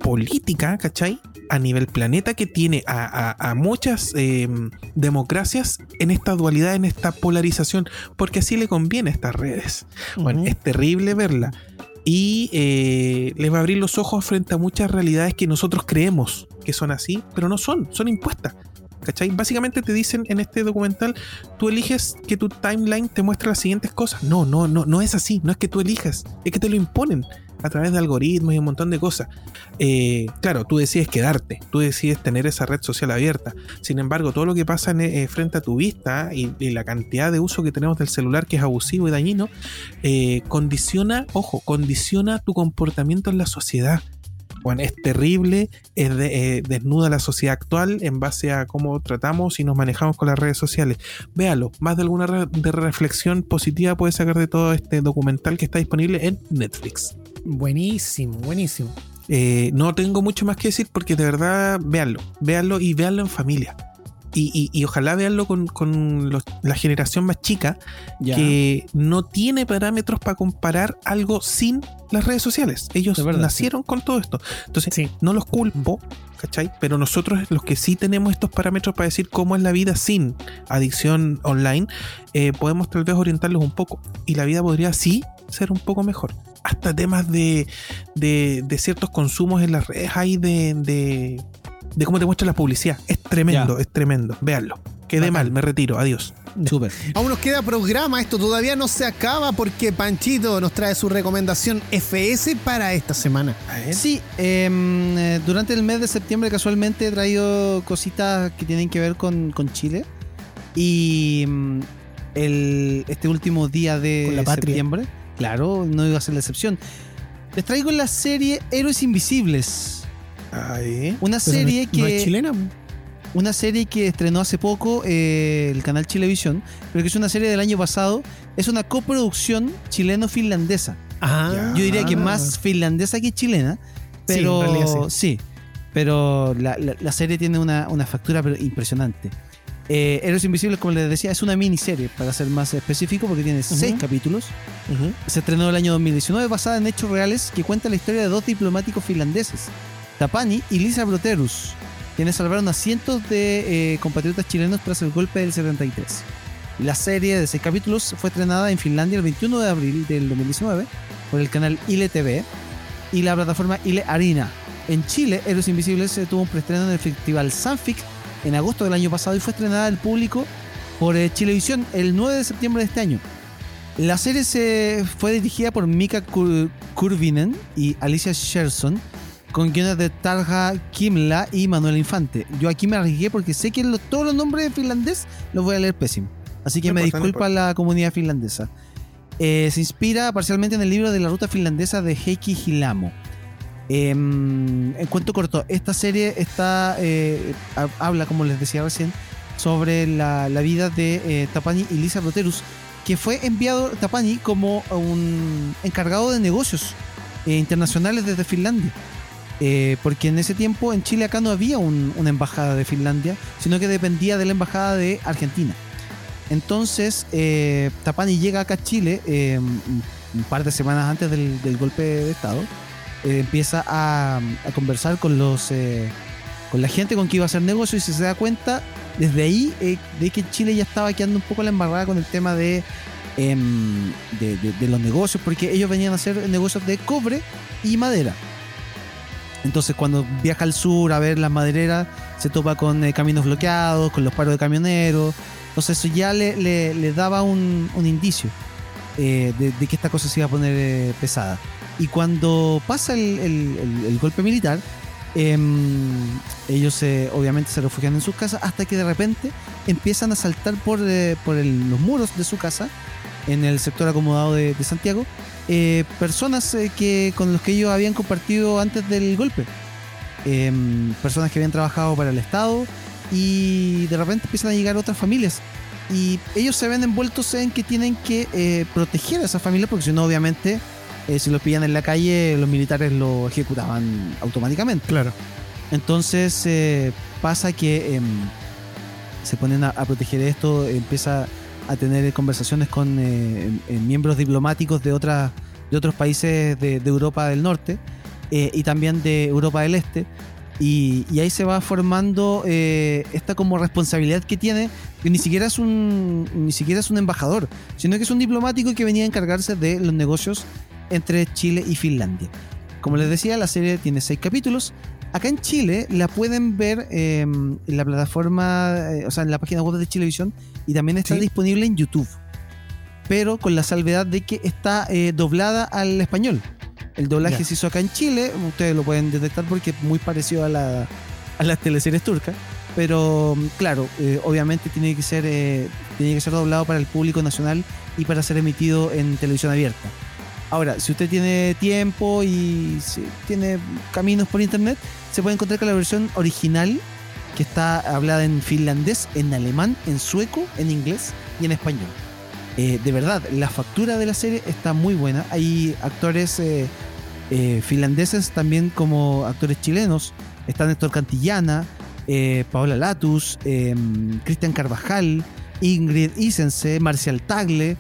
política, ¿cachai? A nivel planeta que tiene a, a- a muchas eh, democracias en esta dualidad, en esta polarización, porque así le conviene a estas redes. Bueno, es terrible verla. Y eh, les va a abrir los ojos frente a muchas realidades que nosotros creemos que son así, pero no son, son impuestas. ¿Cachai? Básicamente te dicen en este documental, tú eliges que tu timeline te muestre las siguientes cosas. No, no, no, no es así, no es que tú elijas, es que te lo imponen a través de algoritmos y un montón de cosas. Eh, claro, tú decides quedarte, tú decides tener esa red social abierta. Sin embargo, todo lo que pasa eh, frente a tu vista y, la cantidad de uso que tenemos del celular que es abusivo y dañino, eh, condiciona, ojo, condiciona tu comportamiento en la sociedad. Bueno, es terrible, es de- desnuda la sociedad actual en base a cómo tratamos y nos manejamos con las redes sociales. Véalo, más de alguna de reflexión positiva puedes sacar de todo este documental que está disponible en Netflix. Buenísimo, buenísimo. Eh, no tengo mucho más que decir porque de verdad, véanlo, véanlo y véanlo en familia. Y, y- y ojalá véanlo con, con los- la generación más chica Ya. que no tiene parámetros para comparar algo sin las redes sociales. Ellos verdad, nacieron con todo esto. Entonces, Sí. no los culpo, ¿cachai? Pero nosotros, los que sí tenemos estos parámetros para decir cómo es la vida sin adicción online, eh, podemos tal vez orientarlos un poco. Y la vida podría sí ser un poco mejor. Hasta temas de, de, de ciertos consumos en las redes hay de, de, de cómo te muestra la publicidad. Es tremendo, Ya. es tremendo. Véanlo. Quedé Bacán. mal, me retiro. Adiós. Súper. Aún nos queda programa, esto todavía no se acaba porque Panchito nos trae su recomendación FS para esta semana. Sí, em, eh, durante el mes de septiembre casualmente he traído cositas que tienen que ver con, con Chile. Y mm, el, este último día Con de la patria. Claro, no iba a ser la excepción. Les traigo la serie Héroes Invisibles. Ahí. Una serie no- no es que. chilena. una serie que estrenó hace poco eh, el canal Chilevisión, pero que es una serie del año pasado. Es una coproducción chileno-finlandesa. Ah, Yo diría que más finlandesa que chilena, pero sí. pero la, la- la serie tiene una, una factura impresionante. Eh, Héroes Invisibles, como les decía, es una miniserie, para ser más específico, porque tiene seis capítulos. Ujú. Se estrenó el año 2019, basada en hechos reales que cuenta la historia de dos diplomáticos finlandeses, Tapani y Lisa Broterus, quienes salvaron a cientos de eh, compatriotas chilenos tras el golpe del 73. La serie de seis capítulos fue estrenada en Finlandia el 21 de abril del 2019 por el canal Ile TV y la plataforma Ile Arena. En Chile, Héroes Invisibles eh, tuvo un preestreno en el Festival Sanfic en agosto del año pasado y fue estrenada al público por eh, Chilevisión el 9 de septiembre de este año. La serie se fue dirigida por Mika Kur- Kurvinen y Alicia Sherson, con guiones de Tarja Kimla y Manuel Infante. Yo aquí me arriesgué porque sé que todos los nombres en finlandés los voy a leer pésimo. Así que No me importa, no disculpa la comunidad finlandesa. Eh, se inspira parcialmente en el libro de la ruta finlandesa de Heikki Hilamo. Em, en cuento corto, esta serie está eh, ha- habla, como les decía recién, sobre la, vida de eh, Tapani y Lisa Broterus, que fue enviado Tapani como un encargado de negocios eh, internacionales desde Finlandia. Eh, porque en ese tiempo en Chile acá no había un- una embajada de Finlandia, sino que dependía de la embajada de Argentina. Entonces, Tapani llega acá a Chile un par de semanas antes del, del golpe de Estado. Eh, empieza a, conversar con los eh, con la gente con que iba a hacer negocio y se da cuenta desde ahí eh, de que Chile ya estaba quedando un poco la embarrada con el tema de, em, de, de- los negocios porque ellos venían a hacer negocios de cobre y madera. Entonces cuando viaja al sur a ver las madereras se topa con eh, caminos bloqueados con los paros de camioneros. Entonces eso ya le, le- daba un, un indicio de, que esta cosa se iba a poner pesada y cuando pasa el, golpe militar em, ellos eh, obviamente se refugian en sus casas hasta que de repente empiezan a saltar por, eh, los muros de su casa en el sector acomodado de, Santiago eh, personas que con los que ellos habían compartido antes del golpe. Em, personas que habían trabajado para el Estado y de repente empiezan a llegar otras familias. Y ellos se ven envueltos en que tienen que proteger a esas familias porque si no obviamente eh, si los pillan en la calle los militares lo ejecutaban automáticamente Claro. entonces eh, pasa que em, se ponen a, a proteger esto, empieza a tener conversaciones con eh, em- em, miembros diplomáticos de, otras de otros países de, de Europa del Norte y también de Europa del Este. Y, y ahí se va formando esta como responsabilidad que tiene, que ni siquiera es un ni siquiera es un embajador, sino que es un diplomático que venía a encargarse de los negocios entre Chile y Finlandia. Como les decía, la serie tiene seis capítulos. Acá en Chile la pueden ver eh, en la plataforma, eh, o sea, en la página web de Chilevisión y también está Sí. disponible en YouTube. Pero con la salvedad de que está eh, doblada al español. El doblaje se hizo acá en Chile, ustedes lo pueden detectar porque es muy parecido a, la, a las teleseries turcas. Pero claro, eh, obviamente tiene que, ser, tiene que ser doblado para el público nacional y para ser emitido en televisión abierta. Ahora, si usted tiene tiempo y si tiene caminos por internet, se puede encontrar con la versión original que está hablada en finlandés, en alemán, en sueco, en inglés y en español. Eh, de verdad, la factura de la serie está muy buena. Hay actores eh, eh, finlandeses también como actores chilenos. Está Néstor Cantillana, eh, Paola Latus, eh, Cristian Carvajal, Ingrid Isense, Marcial Tagle,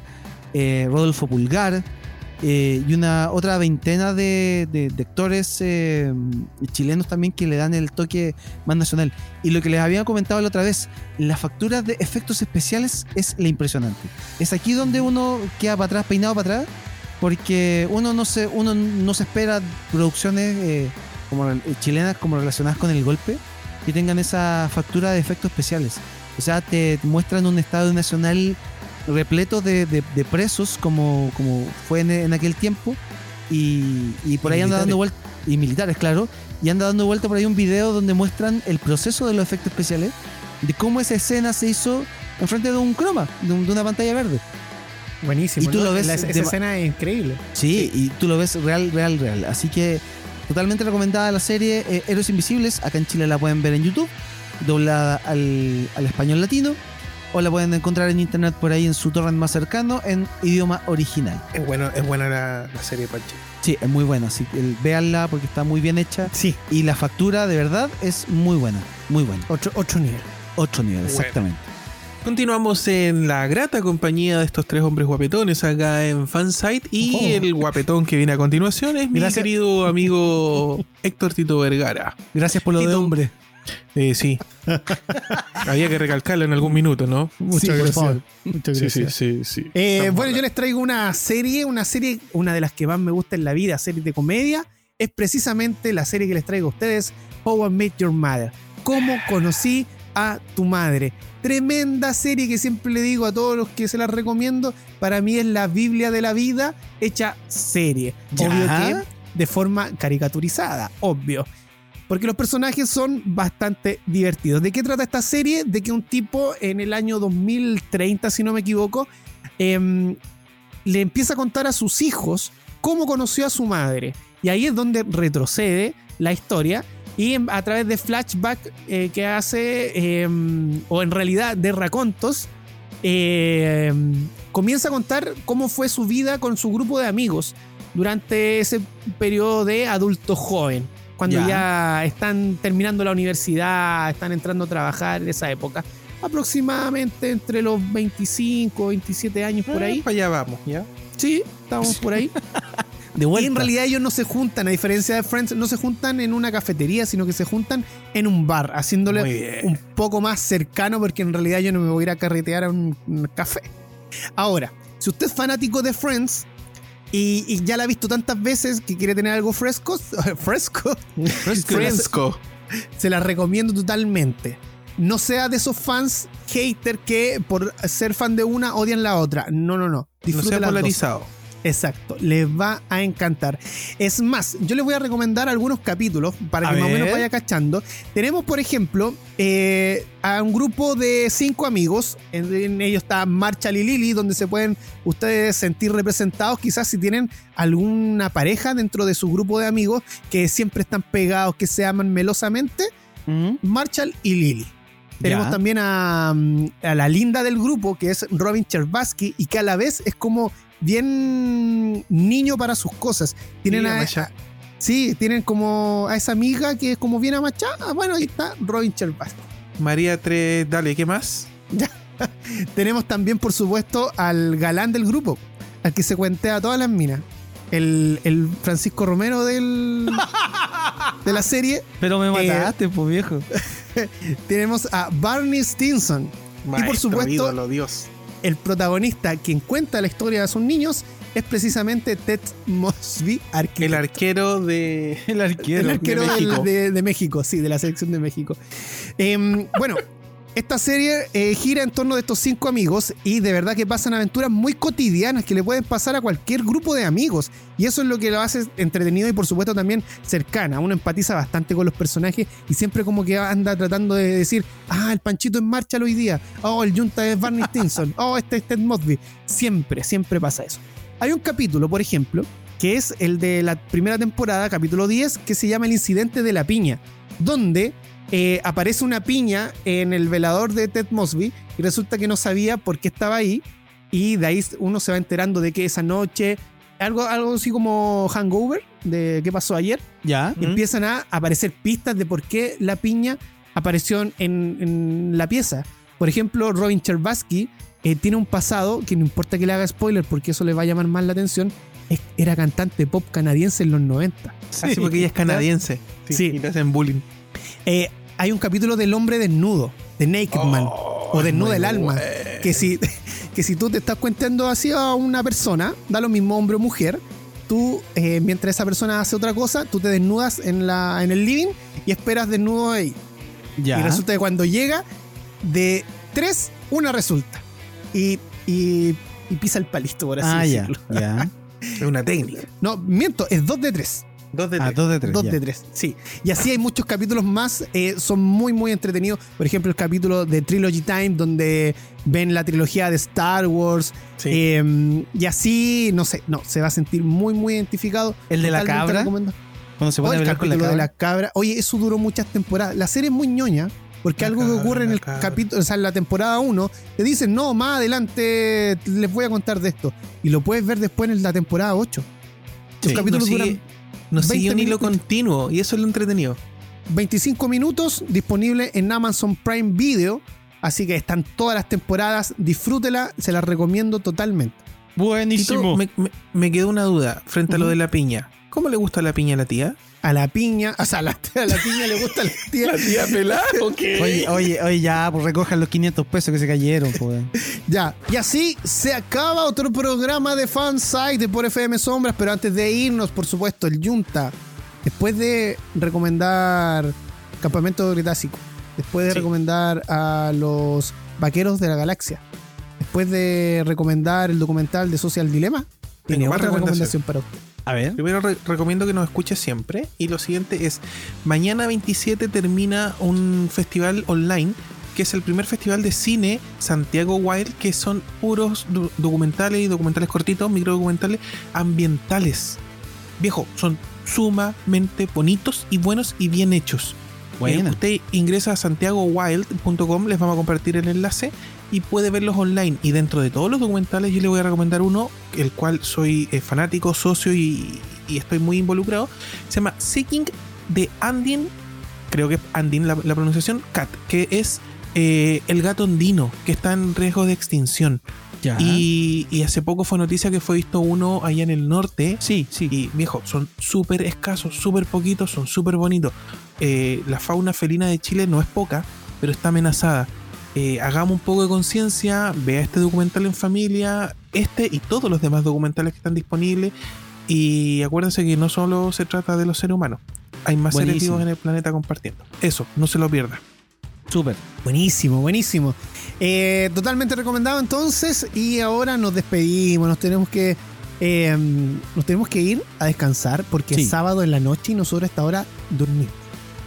eh, Rodolfo Pulgar eh, y una otra veintena de, de- de actores eh, chilenos también que le dan el toque más nacional. Y lo que les había comentado la otra vez, la factura de efectos especiales es la impresionante. Es aquí donde uno queda para atrás, peinado para atrás, porque uno no se, uno no se espera producciones eh, como chilenas como relacionadas con el golpe que tengan esa factura de efectos especiales. O sea, te muestran un estado nacional repleto de, de- de presos como, como fue en, en aquel tiempo y, y por Y ahí anda militares. dando vueltas y militares claro y anda dando vuelta por ahí un video donde muestran el proceso de los efectos especiales de cómo esa escena se hizo enfrente de un croma de, un- de una pantalla verde Buenísimo. Y tú ¿no? lo ves La- esa de- escena es increíble. Sí, y tú lo ves real, real, real. Así que totalmente recomendada la serie eh, Héroes Invisibles. Acá en Chile la pueden ver en YouTube, doblada al, al español latino. O la pueden encontrar en internet por ahí en su torrent más cercano en idioma original. Es, bueno, es buena la, la serie Panche. Sí, es muy buena. Así que el- véanla porque está muy bien hecha. Sí, Y la factura de verdad es muy buena. Muy buena. otro, otro nivel. Ocho Bueno. exactamente. Continuamos en la grata compañía de estos tres hombres guapetones acá en Fansite. Y Oh. el guapetón que viene a continuación es mi querido amigo Héctor Tito Vergara. Gracias por lo de Tito. hombre. Eh, sí. Había que recalcarlo en algún minuto, ¿no? Muchas Sí, por gracias. favor. Muchas gracias. sí, sí. sí. Eh, bueno, yo les traigo una serie, una serie, una de las que más me gusta en la vida, series de comedia, es precisamente la serie que les traigo a ustedes, How I Met Your Mother. ¿Cómo conocí a tu madre? Tremenda serie que siempre le digo a todos los que se la recomiendo. Para mí es la Biblia de la vida hecha serie. Ya. Obvio que de forma caricaturizada, obvio. Porque los personajes son bastante divertidos. ¿De qué trata esta serie? De que un tipo en el año 2030, si no me equivoco, em, le empieza a contar a sus hijos cómo conoció a su madre. Y ahí es donde retrocede la historia. Y em- a través de flashback eh, que hace, em, o en realidad de racontos, comienza a contar cómo fue su vida con su grupo de amigos durante ese periodo de adulto joven. Cuando Ya. ya están terminando la universidad, están entrando a trabajar en esa época. Aproximadamente entre los 25, 27 años por Ah, ahí. para allá vamos, ¿ya? Sí, estamos por ahí. De Y vuelta. en realidad ellos no se juntan, a diferencia de Friends, no se juntan en una cafetería, sino que se juntan en un bar, haciéndole un poco más cercano, porque en realidad yo no me voy a ir a carretear a un, un café. Ahora, si usted es fanático de Friends y, y ya la ha visto tantas veces que quiere tener algo fresco, fresco, Fresco. se la recomiendo totalmente. No sea de esos fans hater que por ser fan de una odian la otra. No, no, no. No Disfrute sea dos. Exacto, les va a encantar. Es más, yo les voy a recomendar algunos capítulos para A que más o menos ver. vaya cachando. Tenemos, por ejemplo, eh, a un grupo de cinco amigos. En, en ellos está Marshall y Lily, donde se pueden ustedes sentir representados. Quizás si tienen alguna pareja dentro de su grupo de amigos que siempre están pegados, que se aman melosamente. Ujú. Marshall y Lily. Tenemos Ya. también a, mm, a la linda del grupo, que es Robin Cherbatsky, y que a la vez es como bien niño para sus cosas. Tienen Sí, a, Amaya. sí, tienen como a esa amiga que es como bien amachada. Bueno, ahí está Robin Cherbatsky. María 3, dale, ¿qué más? Tenemos también, por supuesto, al galán del grupo, al que se cuentea a todas las minas. El, el Francisco Romero del, de la serie. Pero me Eh, mataste, pues viejo. Tenemos a Barney Stinson, Maestro, supuesto- ídolo, Dios. El protagonista quien cuenta la historia de sus niños es precisamente Ted Mosby, arquitecto. El arquero de. El arquero. El arquero de México. De, de México, sí, de la selección de México. Em, bueno, esta serie eh, gira en torno de estos cinco amigos y de verdad que pasan aventuras muy cotidianas que le pueden pasar a cualquier grupo de amigos. Y eso es lo que lo hace entretenido y por supuesto también cercana. Uno empatiza bastante con los personajes y siempre como que anda tratando de decir, ah, el Panchito en marcha hoy día. Oh, el Junta es Barney Stinson. Oh, este es Ted Mosby. Siempre, siempre pasa eso. Hay un capítulo, por ejemplo, que es el de la primera temporada, capítulo 10, que se llama El incidente de la piña, donde eh, aparece una piña en el velador de Ted Mosby y resulta que no sabía por qué estaba ahí y de ahí uno se va enterando de que esa noche, algo, algo así como hangover, de qué pasó ayer, Ya. ¿Mm? empiezan a aparecer pistas de por qué la piña apareció en, en la pieza. Por ejemplo, Robin Cherbatsky eh, tiene un pasado que no importa que le haga spoiler porque eso le va a llamar más la atención. es- era cantante pop canadiense en los 90. Así porque ella es canadiense. Sí. Sí. Y le hacen bullying. Eh, hay un capítulo del hombre desnudo, de Naked Man, o Desnuda el alma, que si, que si tú te estás cuentando así a una persona, da lo mismo hombre o mujer, tú, eh, mientras esa persona hace otra cosa, tú te desnudas en, la, en el living y esperas desnudo ahí. Ya. Y resulta que cuando llega, de tres, una resulta. Y, y, y pisa el palito, por así ah, ya. decirlo. Ya. Es una técnica. No, miento, es dos de tres. Dos de Ah, tres. dos de tres. Dos ya. de tres, sí. Y así hay muchos capítulos más, eh, son muy, muy entretenidos. Por ejemplo, el capítulo de Trilogy Time, donde ven la trilogía de Star Wars. Sí. eh, y así, no sé, no, se va a sentir muy, muy identificado. El de la cabra. Cuando se Oh, pone a el hablar con la capítulo cabra. de la cabra. Oye, eso duró muchas temporadas. La serie es muy ñoña. Porque La algo que ocurre en la el cabra. capítulo, o sea, en la temporada 1, te dicen, no, más adelante les voy a contar de esto. Y lo puedes ver después en la temporada 8. Los Sí, capítulos no duran sigue, no sigue 20 un hilo continuo y eso es lo entretenido. 25 minutos, disponible en Amazon Prime Video. Así que están todas las temporadas. Disfrútela, se las recomiendo totalmente. Tito, Buenísimo. me, me- me quedó una duda frente a lo de la piña. ¿Cómo le gusta la piña a la tía? A la piña, o sea, a la, a la piña le gusta la tía. tía pelada o qué? Oye, oye, oye, ya, pues recojan los 500 pesos que se cayeron, pues. Ya, y así se acaba otro programa de Fansite de por FM Sombras, pero antes de irnos, por supuesto, el Junta, después de recomendar Campamento Cretácico, después de Sí. recomendar a los Vaqueros de la Galaxia, después de recomendar el documental de Social Dilemma, tiene otra recomendación. recomendación para usted. A ver. Primero re- recomiendo que nos escuche siempre. Y lo siguiente es, mañana 27 termina un festival online, que es el primer festival de cine Santiago Wild, que son puros do- documentales y documentales cortitos, microdocumentales ambientales. Viejo, son sumamente bonitos y buenos y bien hechos. Eh, usted ingresa a santiagowild.com, les vamos a compartir el enlace y puede verlos online. Y dentro de todos los documentales, yo le voy a recomendar uno, el cual soy eh, fanático, socio y, y estoy muy involucrado. Se llama Seeking de Andin, creo que es Andin la, la pronunciación, Cat, que es eh, el gato andino que está en riesgo de extinción. Ya. Y, y hace poco fue noticia que fue visto uno allá en el norte. Sí, sí. Y viejo, son súper escasos, súper poquitos, son súper bonitos. Eh, la fauna felina de Chile no es poca, pero está amenazada. Eh, hagamos un poco de conciencia, vea este documental en familia, este y todos los demás documentales que están disponibles. Y acuérdense que no solo se trata de los seres humanos, hay más seres Buenísimo. vivos en el planeta compartiendo. Eso, no se lo pierda. Súper. Buenísimo, buenísimo. Eh, totalmente recomendado entonces. Y ahora nos despedimos. Nos tenemos que. eh, nos tenemos que ir a descansar porque Sí. es sábado en la noche y nosotros a esta hora dormimos.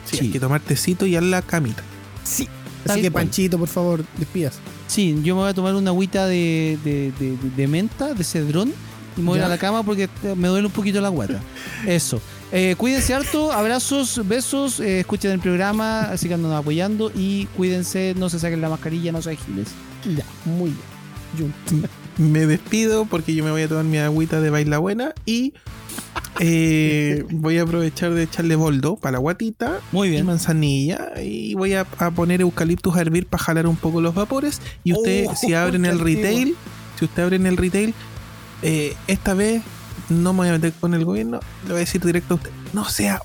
Sí, Sí. hay que tomar tecito y a la camita. Sí. Así que cual. Panchito, por favor, despidas. Sí, yo me voy a tomar una agüita de, de, de- menta, de cedrón, y me voy Ya. a la cama porque me duele un poquito la guata. Eso. Eh, cuídense harto, abrazos, besos, eh, escuchen el programa, sigan apoyando y cuídense, no se saquen la mascarilla, no sean giles. Ya, muy bien. Me despido porque yo me voy a tomar mi agüita de baila buena y eh, voy a aprovechar de echarle boldo para la guatita Muy y bien. manzanilla y voy a, a poner eucaliptus a hervir para jalar un poco los vapores y usted Oh, si abren el retail si usted abre en el retail eh, esta vez no me voy a meter con el gobierno le voy a decir directo a usted no sea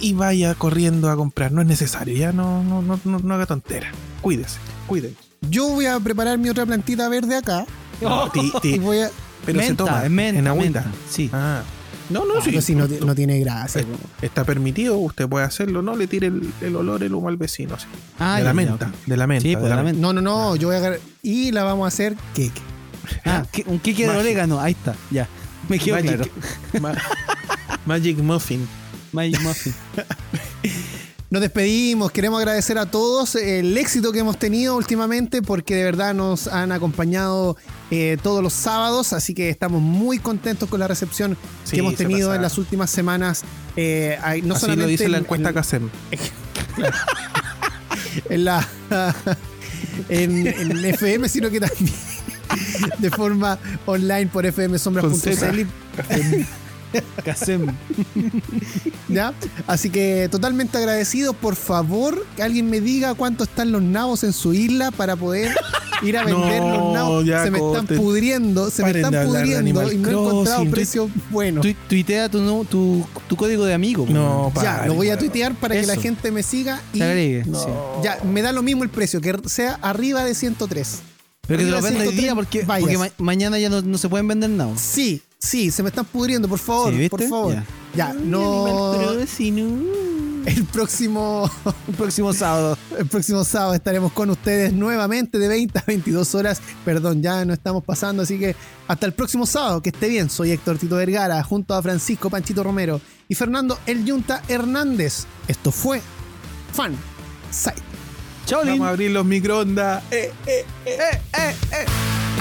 y vaya corriendo a comprar no es necesario ya no no no, no, no haga tontera cuídese cuídense Yo voy a preparar mi otra plantita verde acá. No, ti- ti- Y voy a. pero se toma es menta, en agüita menta, Sí. Ah. No, no, Ah, pero si no, no tiene gracia. Eh, Está permitido, usted puede hacerlo, no le tire el, el olor, el humo al vecino. así. Ah, de ya, la ya, menta, de la menta. Sí, de pues, de la menta. No, no, no. Yo voy a agarrar. Y la vamos a hacer queque. Ah, ¿qué- un kike de orégano, ahí está, ya. Me quedó claro. Magic, Ma- Magic Muffin. Magic Muffin. Nos despedimos, queremos agradecer a todos el éxito que hemos tenido últimamente porque de verdad nos han acompañado eh, todos los sábados, así que estamos muy contentos con la recepción Sí, que hemos tenido en las últimas semanas. eh, no Así solamente lo dice la en- encuesta en- CASEM. en la en, en FM, sino que también de forma online por fmsombras.cl. Casem. ¿Ya? Así que totalmente agradecido. Por favor, que alguien me diga cuánto están los nabos en su isla para poder ir a vender No, los nabos. ya, se me están pudriendo, se me Paren están pudriendo y no he encontrado precios buenos. Tu- tuitea tu, nu- tu, tu código de amigo. No, Ya, pare, lo voy a tuitear para que la gente me siga y agregue. No. sí. ya, me da lo mismo el precio, que sea arriba de 103. Pero que te lo venda hoy 103 día porque, vallas. porque ma- mañana ya no, no se pueden vender nada. Sí, sí, se me están pudriendo, por favor, por favor. Ya. Ya, no. Uh. El próximo, El próximo sábado. el próximo sábado estaremos con ustedes nuevamente de 20 a 22 horas. Perdón, ya no estamos pasando, así que hasta el próximo sábado. Que esté bien. Soy Héctor Tito Vergara, junto a Francisco Panchito Romero y Fernando El Yunta Hernández. Esto fue Fan Site. Chao. Vamos a abrir los microondas. Eh, eh.